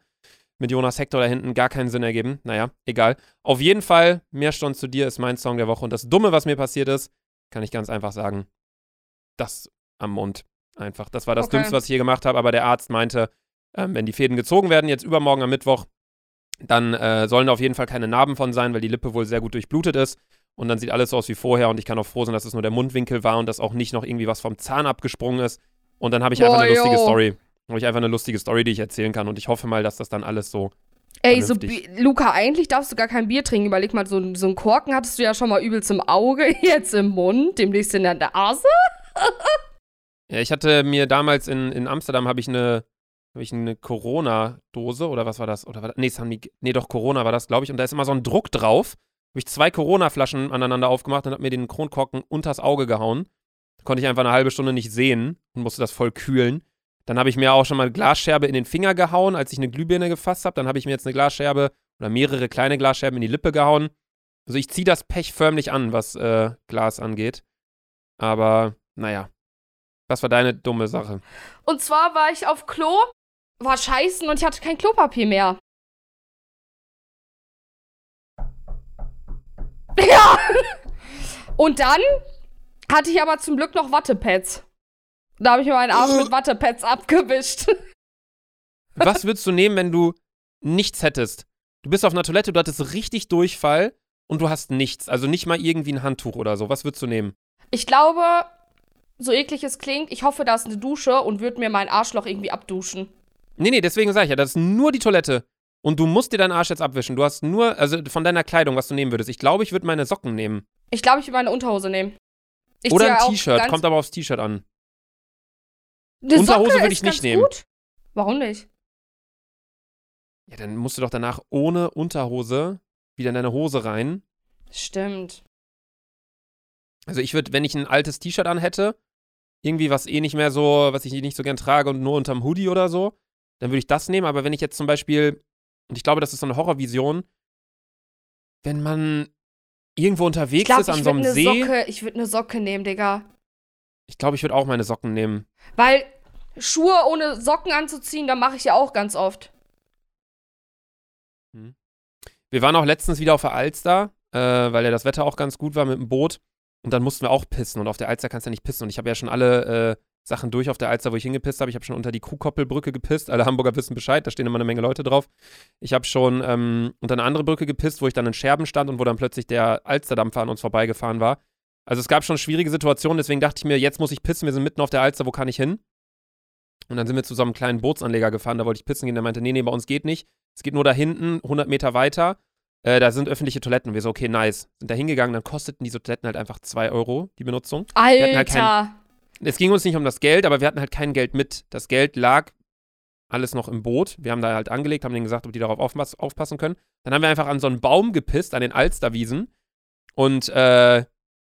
Mit Jonas Hector da hinten gar keinen Sinn ergeben. Naja, egal. Auf jeden Fall, mehr Stund zu dir ist mein Song der Woche. Und das Dumme, was mir passiert ist, kann ich ganz einfach sagen, das am Mund. Einfach. Das war das Okay. Dümmste, was ich hier gemacht habe. Aber der Arzt meinte, ähm, wenn die Fäden gezogen werden, jetzt übermorgen am Mittwoch, dann äh, sollen da auf jeden Fall keine Narben von sein, weil die Lippe wohl sehr gut durchblutet ist. Und dann sieht alles so aus wie vorher. Und ich kann auch froh sein, dass es nur der Mundwinkel war und dass auch nicht noch irgendwie was vom Zahn abgesprungen ist. Und dann habe ich einfach Boah, eine lustige yo. Story. Habe ich einfach eine lustige Story, die ich erzählen kann. Und ich hoffe mal, dass das dann alles so. Ey, so Luca, eigentlich darfst du gar kein Bier trinken. Überleg mal, so, so einen Korken hattest du ja schon mal übelst im Auge, jetzt im Mund, demnächst in der Nase. Ja, ich hatte mir damals in, in Amsterdam habe ich eine, habe ich eine Corona-Dose oder was war das? Oder war das? Nee, die, nee, doch Corona war das, glaube ich. Und da ist immer so ein Druck drauf. Habe ich zwei Corona-Flaschen aneinander aufgemacht und habe mir den Kronkorken unters Auge gehauen. Konnte ich einfach eine halbe Stunde nicht sehen und musste das voll kühlen. Dann habe ich mir auch schon mal eine Glasscherbe in den Finger gehauen, als ich eine Glühbirne gefasst habe. Dann habe ich mir jetzt eine Glasscherbe oder mehrere kleine Glasscherben in die Lippe gehauen. Also ich ziehe das Pech förmlich an, was äh, Glas angeht. Aber naja, das war deine dumme Sache. Und zwar war ich auf Klo, war scheißen und ich hatte kein Klopapier mehr. Ja. Und dann hatte ich aber zum Glück noch Wattepads. Da habe ich mir meinen Arsch mit Wattepads abgewischt. Was würdest du nehmen, wenn du nichts hättest? Du bist auf einer Toilette, du hattest richtig Durchfall und du hast nichts. Also nicht mal irgendwie ein Handtuch oder so. Was würdest du nehmen? Ich glaube, so eklig es klingt, ich hoffe, da ist eine Dusche und würde mir mein Arschloch irgendwie abduschen. Nee, nee, deswegen sage ich ja, das ist nur die Toilette. Und du musst dir deinen Arsch jetzt abwischen. Du hast nur, also von deiner Kleidung, was du nehmen würdest. Ich glaube, ich würde meine Socken nehmen. Ich glaube, ich würde meine Unterhose nehmen. Ich Oder ein T-Shirt. Kommt aber aufs T-Shirt an. Eine Unterhose Socke würde ich nicht nehmen. Gut. Warum nicht? Ja, dann musst du doch danach ohne Unterhose wieder in deine Hose rein. Stimmt. Also ich würde, wenn ich ein altes T-Shirt an hätte, irgendwie was eh nicht mehr so, was ich nicht so gern trage und nur unterm Hoodie oder so, dann würde ich das nehmen. Aber wenn ich jetzt zum Beispiel, und ich glaube, das ist so eine Horrorvision, wenn man irgendwo unterwegs glaube, ist an so einem eine See, Socke, ich würde eine Socke nehmen, Digga. ich glaube, ich würde auch meine Socken nehmen. Weil Schuhe ohne Socken anzuziehen, da mache ich ja auch ganz oft. Wir waren auch letztens wieder auf der Alster, äh, weil ja das Wetter auch ganz gut war mit dem Boot. Und dann mussten wir auch pissen. Und auf der Alster kannst du ja nicht pissen. Und ich habe ja schon alle äh, Sachen durch auf der Alster, wo ich hingepisst habe. Ich habe schon unter die Kuhkoppelbrücke gepisst. Alle Hamburger wissen Bescheid, da stehen immer eine Menge Leute drauf. Ich habe schon ähm, unter eine andere Brücke gepisst, wo ich dann in Scherben stand und wo dann plötzlich der Alsterdampfer an uns vorbeigefahren war. Also es gab schon schwierige Situationen, deswegen dachte ich mir, jetzt muss ich pissen. Wir sind mitten auf der Alster, wo kann ich hin? Und dann sind wir zu so einem kleinen Bootsanleger gefahren, da wollte ich pissen gehen. Der meinte, nee, nee, bei uns geht nicht. Es geht nur da hinten, 100 Meter weiter. Äh, da sind öffentliche Toiletten. Und wir so, okay, nice. Sind da hingegangen, dann kosteten diese Toiletten halt einfach 2 Euro, die Benutzung. hatten Alter. halt kein- Es ging uns nicht um das Geld, aber wir hatten halt kein Geld mit. Das Geld lag alles noch im Boot. Wir haben da halt angelegt, haben denen gesagt, ob die darauf aufpass aufpassen können. Dann haben wir einfach an so einen Baum gepisst, an den Alsterwiesen. Und äh,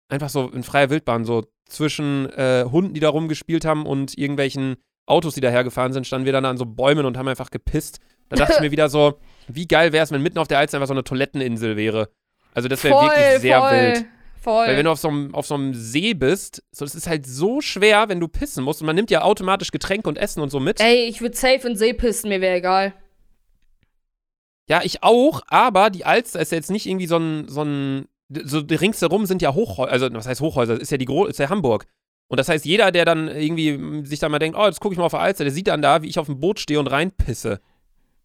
einfach so in freier Wildbahn, so zwischen äh, Hunden, die da rumgespielt haben und irgendwelchen Autos, die dahergefahren sind, standen wir dann an so Bäumen und haben einfach gepisst. Da dachte ich mir wieder so, wie geil wäre es, wenn mitten auf der Alster einfach so eine Toiletteninsel wäre. Also das wäre wirklich sehr voll, wild. Voll. Weil wenn du auf so einem, auf so einem See bist, so, das ist halt so schwer, wenn du pissen musst. Und man nimmt ja automatisch Getränke und Essen und so mit. Ey, ich würde safe in See pissen, mir wäre egal. Ja, ich auch, aber die Alster ist ja jetzt nicht irgendwie so ein, so ein, so ringsherum sind ja Hochhäuser, also was heißt Hochhäuser, ist ja die Gro ist ja Hamburg. Und das heißt, jeder, der dann irgendwie sich dann mal denkt, oh, jetzt gucke ich mal auf der Alster, der sieht dann da, wie ich auf dem Boot stehe und reinpisse.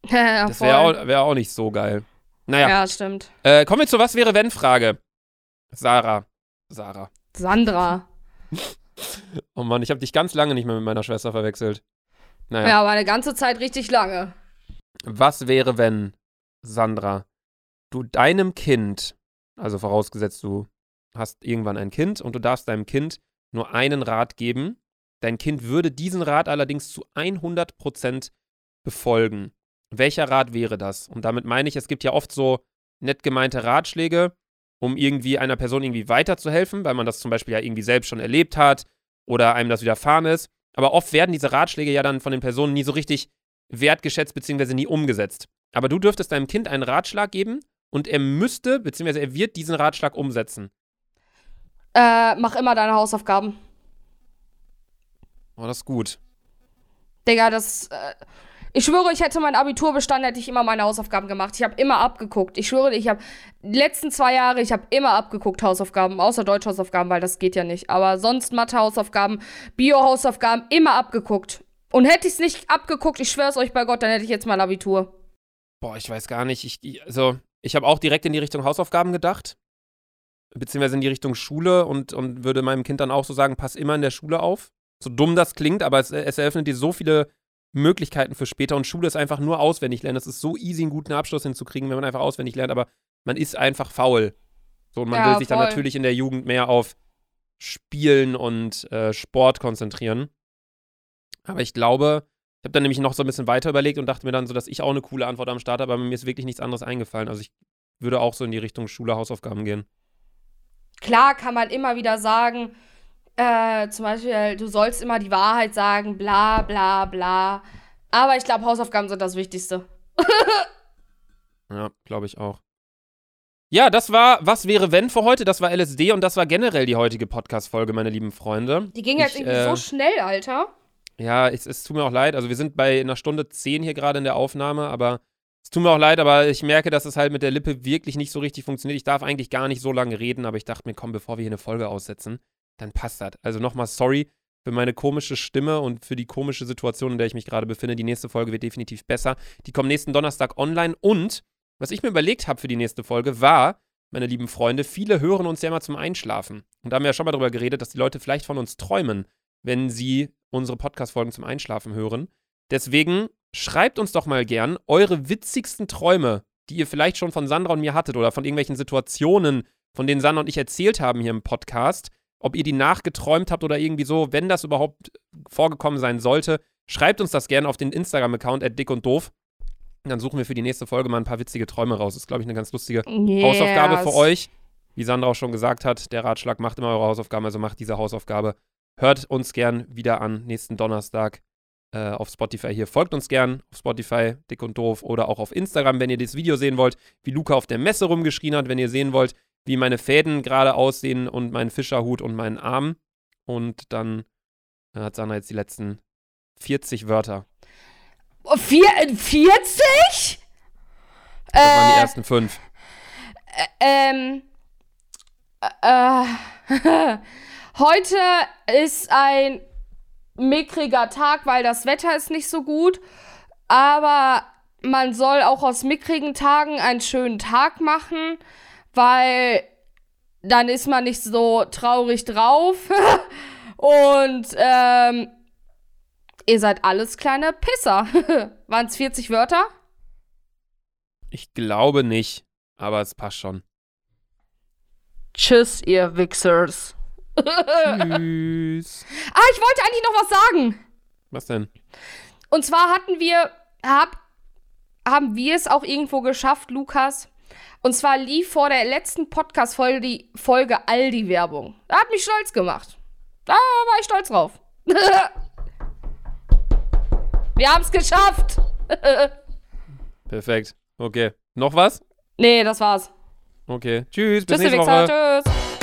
Das wäre auch, wär auch nicht so geil. Naja, Ja, stimmt. äh, kommen wir zur Was wäre wenn Frage. Sarah. Sarah. Sandra. Oh Mann, ich habe dich ganz lange nicht mehr mit meiner Schwester verwechselt. Naja. Ja, aber eine ganze Zeit richtig lange. Was wäre, wenn, Sandra, du deinem Kind, also vorausgesetzt du hast irgendwann ein Kind und du darfst deinem Kind nur einen Rat geben, dein Kind würde diesen Rat allerdings zu 100% befolgen. Welcher Rat wäre das? Und damit meine ich, es gibt ja oft so nett gemeinte Ratschläge, um irgendwie einer Person irgendwie weiterzuhelfen, weil man das zum Beispiel ja irgendwie selbst schon erlebt hat oder einem das widerfahren ist. Aber oft werden diese Ratschläge ja dann von den Personen nie so richtig wertgeschätzt bzw. nie umgesetzt. Aber du dürftest deinem Kind einen Ratschlag geben und er müsste bzw. er wird diesen Ratschlag umsetzen. Äh, mach immer deine Hausaufgaben. Oh, das ist gut. Digga, das. Äh, ich schwöre, ich hätte mein Abitur bestanden, hätte ich immer meine Hausaufgaben gemacht. Ich habe immer abgeguckt. Ich schwöre, ich habe die letzten zwei Jahre, ich habe immer abgeguckt Hausaufgaben, außer Deutschhausaufgaben, weil das geht ja nicht. Aber sonst Mathe-Hausaufgaben, Bio-Hausaufgaben, immer abgeguckt. Und hätte ich es nicht abgeguckt, ich schwöre es euch bei Gott, dann hätte ich jetzt mein Abitur. Boah, ich weiß gar nicht. Ich, also, ich habe auch direkt in die Richtung Hausaufgaben gedacht. Beziehungsweise in die Richtung Schule und, und würde meinem Kind dann auch so sagen, pass immer in der Schule auf. So dumm das klingt, aber es, es eröffnet dir so viele Möglichkeiten für später. Und Schule ist einfach nur auswendig lernen. Es ist so easy, einen guten Abschluss hinzukriegen, wenn man einfach auswendig lernt, aber man ist einfach faul. So, und man Ja, will sich dann voll. natürlich in der Jugend mehr auf Spielen und äh, Sport konzentrieren. Aber ich glaube, ich habe dann nämlich noch so ein bisschen weiter überlegt und dachte mir dann so, dass ich auch eine coole Antwort am Start habe, aber mir ist wirklich nichts anderes eingefallen. Also ich würde auch so in die Richtung Schule, Hausaufgaben gehen. Klar kann man immer wieder sagen, äh, zum Beispiel, du sollst immer die Wahrheit sagen, bla bla bla. Aber ich glaube, Hausaufgaben sind das Wichtigste. Ja, glaube ich auch. Ja, das war Was wäre wenn für heute. Das war LSD und das war generell die heutige Podcast-Folge, meine lieben Freunde. Die ging jetzt Ich, irgendwie äh, so schnell, Alter. Ja, es, es tut mir auch leid. Also wir sind bei einer Stunde zehn hier gerade in der Aufnahme, aber es tut mir auch leid, aber ich merke, dass es halt mit der Lippe wirklich nicht so richtig funktioniert. Ich darf eigentlich gar nicht so lange reden, aber ich dachte mir, komm, bevor wir hier eine Folge aussetzen, dann passt das. Also nochmal sorry für meine komische Stimme und für die komische Situation, in der ich mich gerade befinde. Die nächste Folge wird definitiv besser. Die kommt nächsten Donnerstag online und was ich mir überlegt habe für die nächste Folge war, meine lieben Freunde, viele hören uns ja immer zum Einschlafen. Und da haben wir ja schon mal darüber geredet, dass die Leute vielleicht von uns träumen, wenn sie unsere Podcast-Folgen zum Einschlafen hören. Deswegen schreibt uns doch mal gern eure witzigsten Träume, die ihr vielleicht schon von Sandra und mir hattet oder von irgendwelchen Situationen, von denen Sandra und ich erzählt haben hier im Podcast. Ob ihr die nachgeträumt habt oder irgendwie so, wenn das überhaupt vorgekommen sein sollte, schreibt uns das gerne auf den Instagram-Account at dick und doof. Dann suchen wir für die nächste Folge mal ein paar witzige Träume raus. Das ist, glaube ich, eine ganz lustige Hausaufgabe für euch. Wie Sandra auch schon gesagt hat, der Ratschlag macht immer eure Hausaufgaben, also macht diese Hausaufgabe. Hört uns gern wieder an nächsten Donnerstag äh, auf Spotify hier. Folgt uns gern auf Spotify, dick und doof, oder auch auf Instagram, wenn ihr das Video sehen wollt, wie Luca auf der Messe rumgeschrien hat, wenn ihr sehen wollt, wie meine Fäden gerade aussehen und mein Fischerhut und meinen Arm. Und dann äh, hat Sandra jetzt die letzten 40 Wörter. Oh, vier, äh, 40? Das waren die Äh, ersten fünf. ähm. Äh, heute ist ein mickriger Tag, weil das Wetter ist nicht so gut. Aber man soll auch aus mickrigen Tagen einen schönen Tag machen, weil dann ist man nicht so traurig drauf. Und ähm, ihr seid alles kleine Pisser. Waren es 40 Wörter? Ich glaube nicht, aber es passt schon. Tschüss, ihr Wichsers. Tschüss. Ah, ich wollte eigentlich noch was sagen. Was denn? Und zwar hatten wir, hab, haben wir es auch irgendwo geschafft, Lukas. Und zwar lief vor der letzten Podcast-Folge die Folge Aldi-Werbung. Da hat mich stolz gemacht. Da war ich stolz drauf. wir haben es geschafft. Perfekt. Okay. Noch was? nee, das war's. Okay. Tschüss, bis Tschüss, nächste. Woche. Tschüss.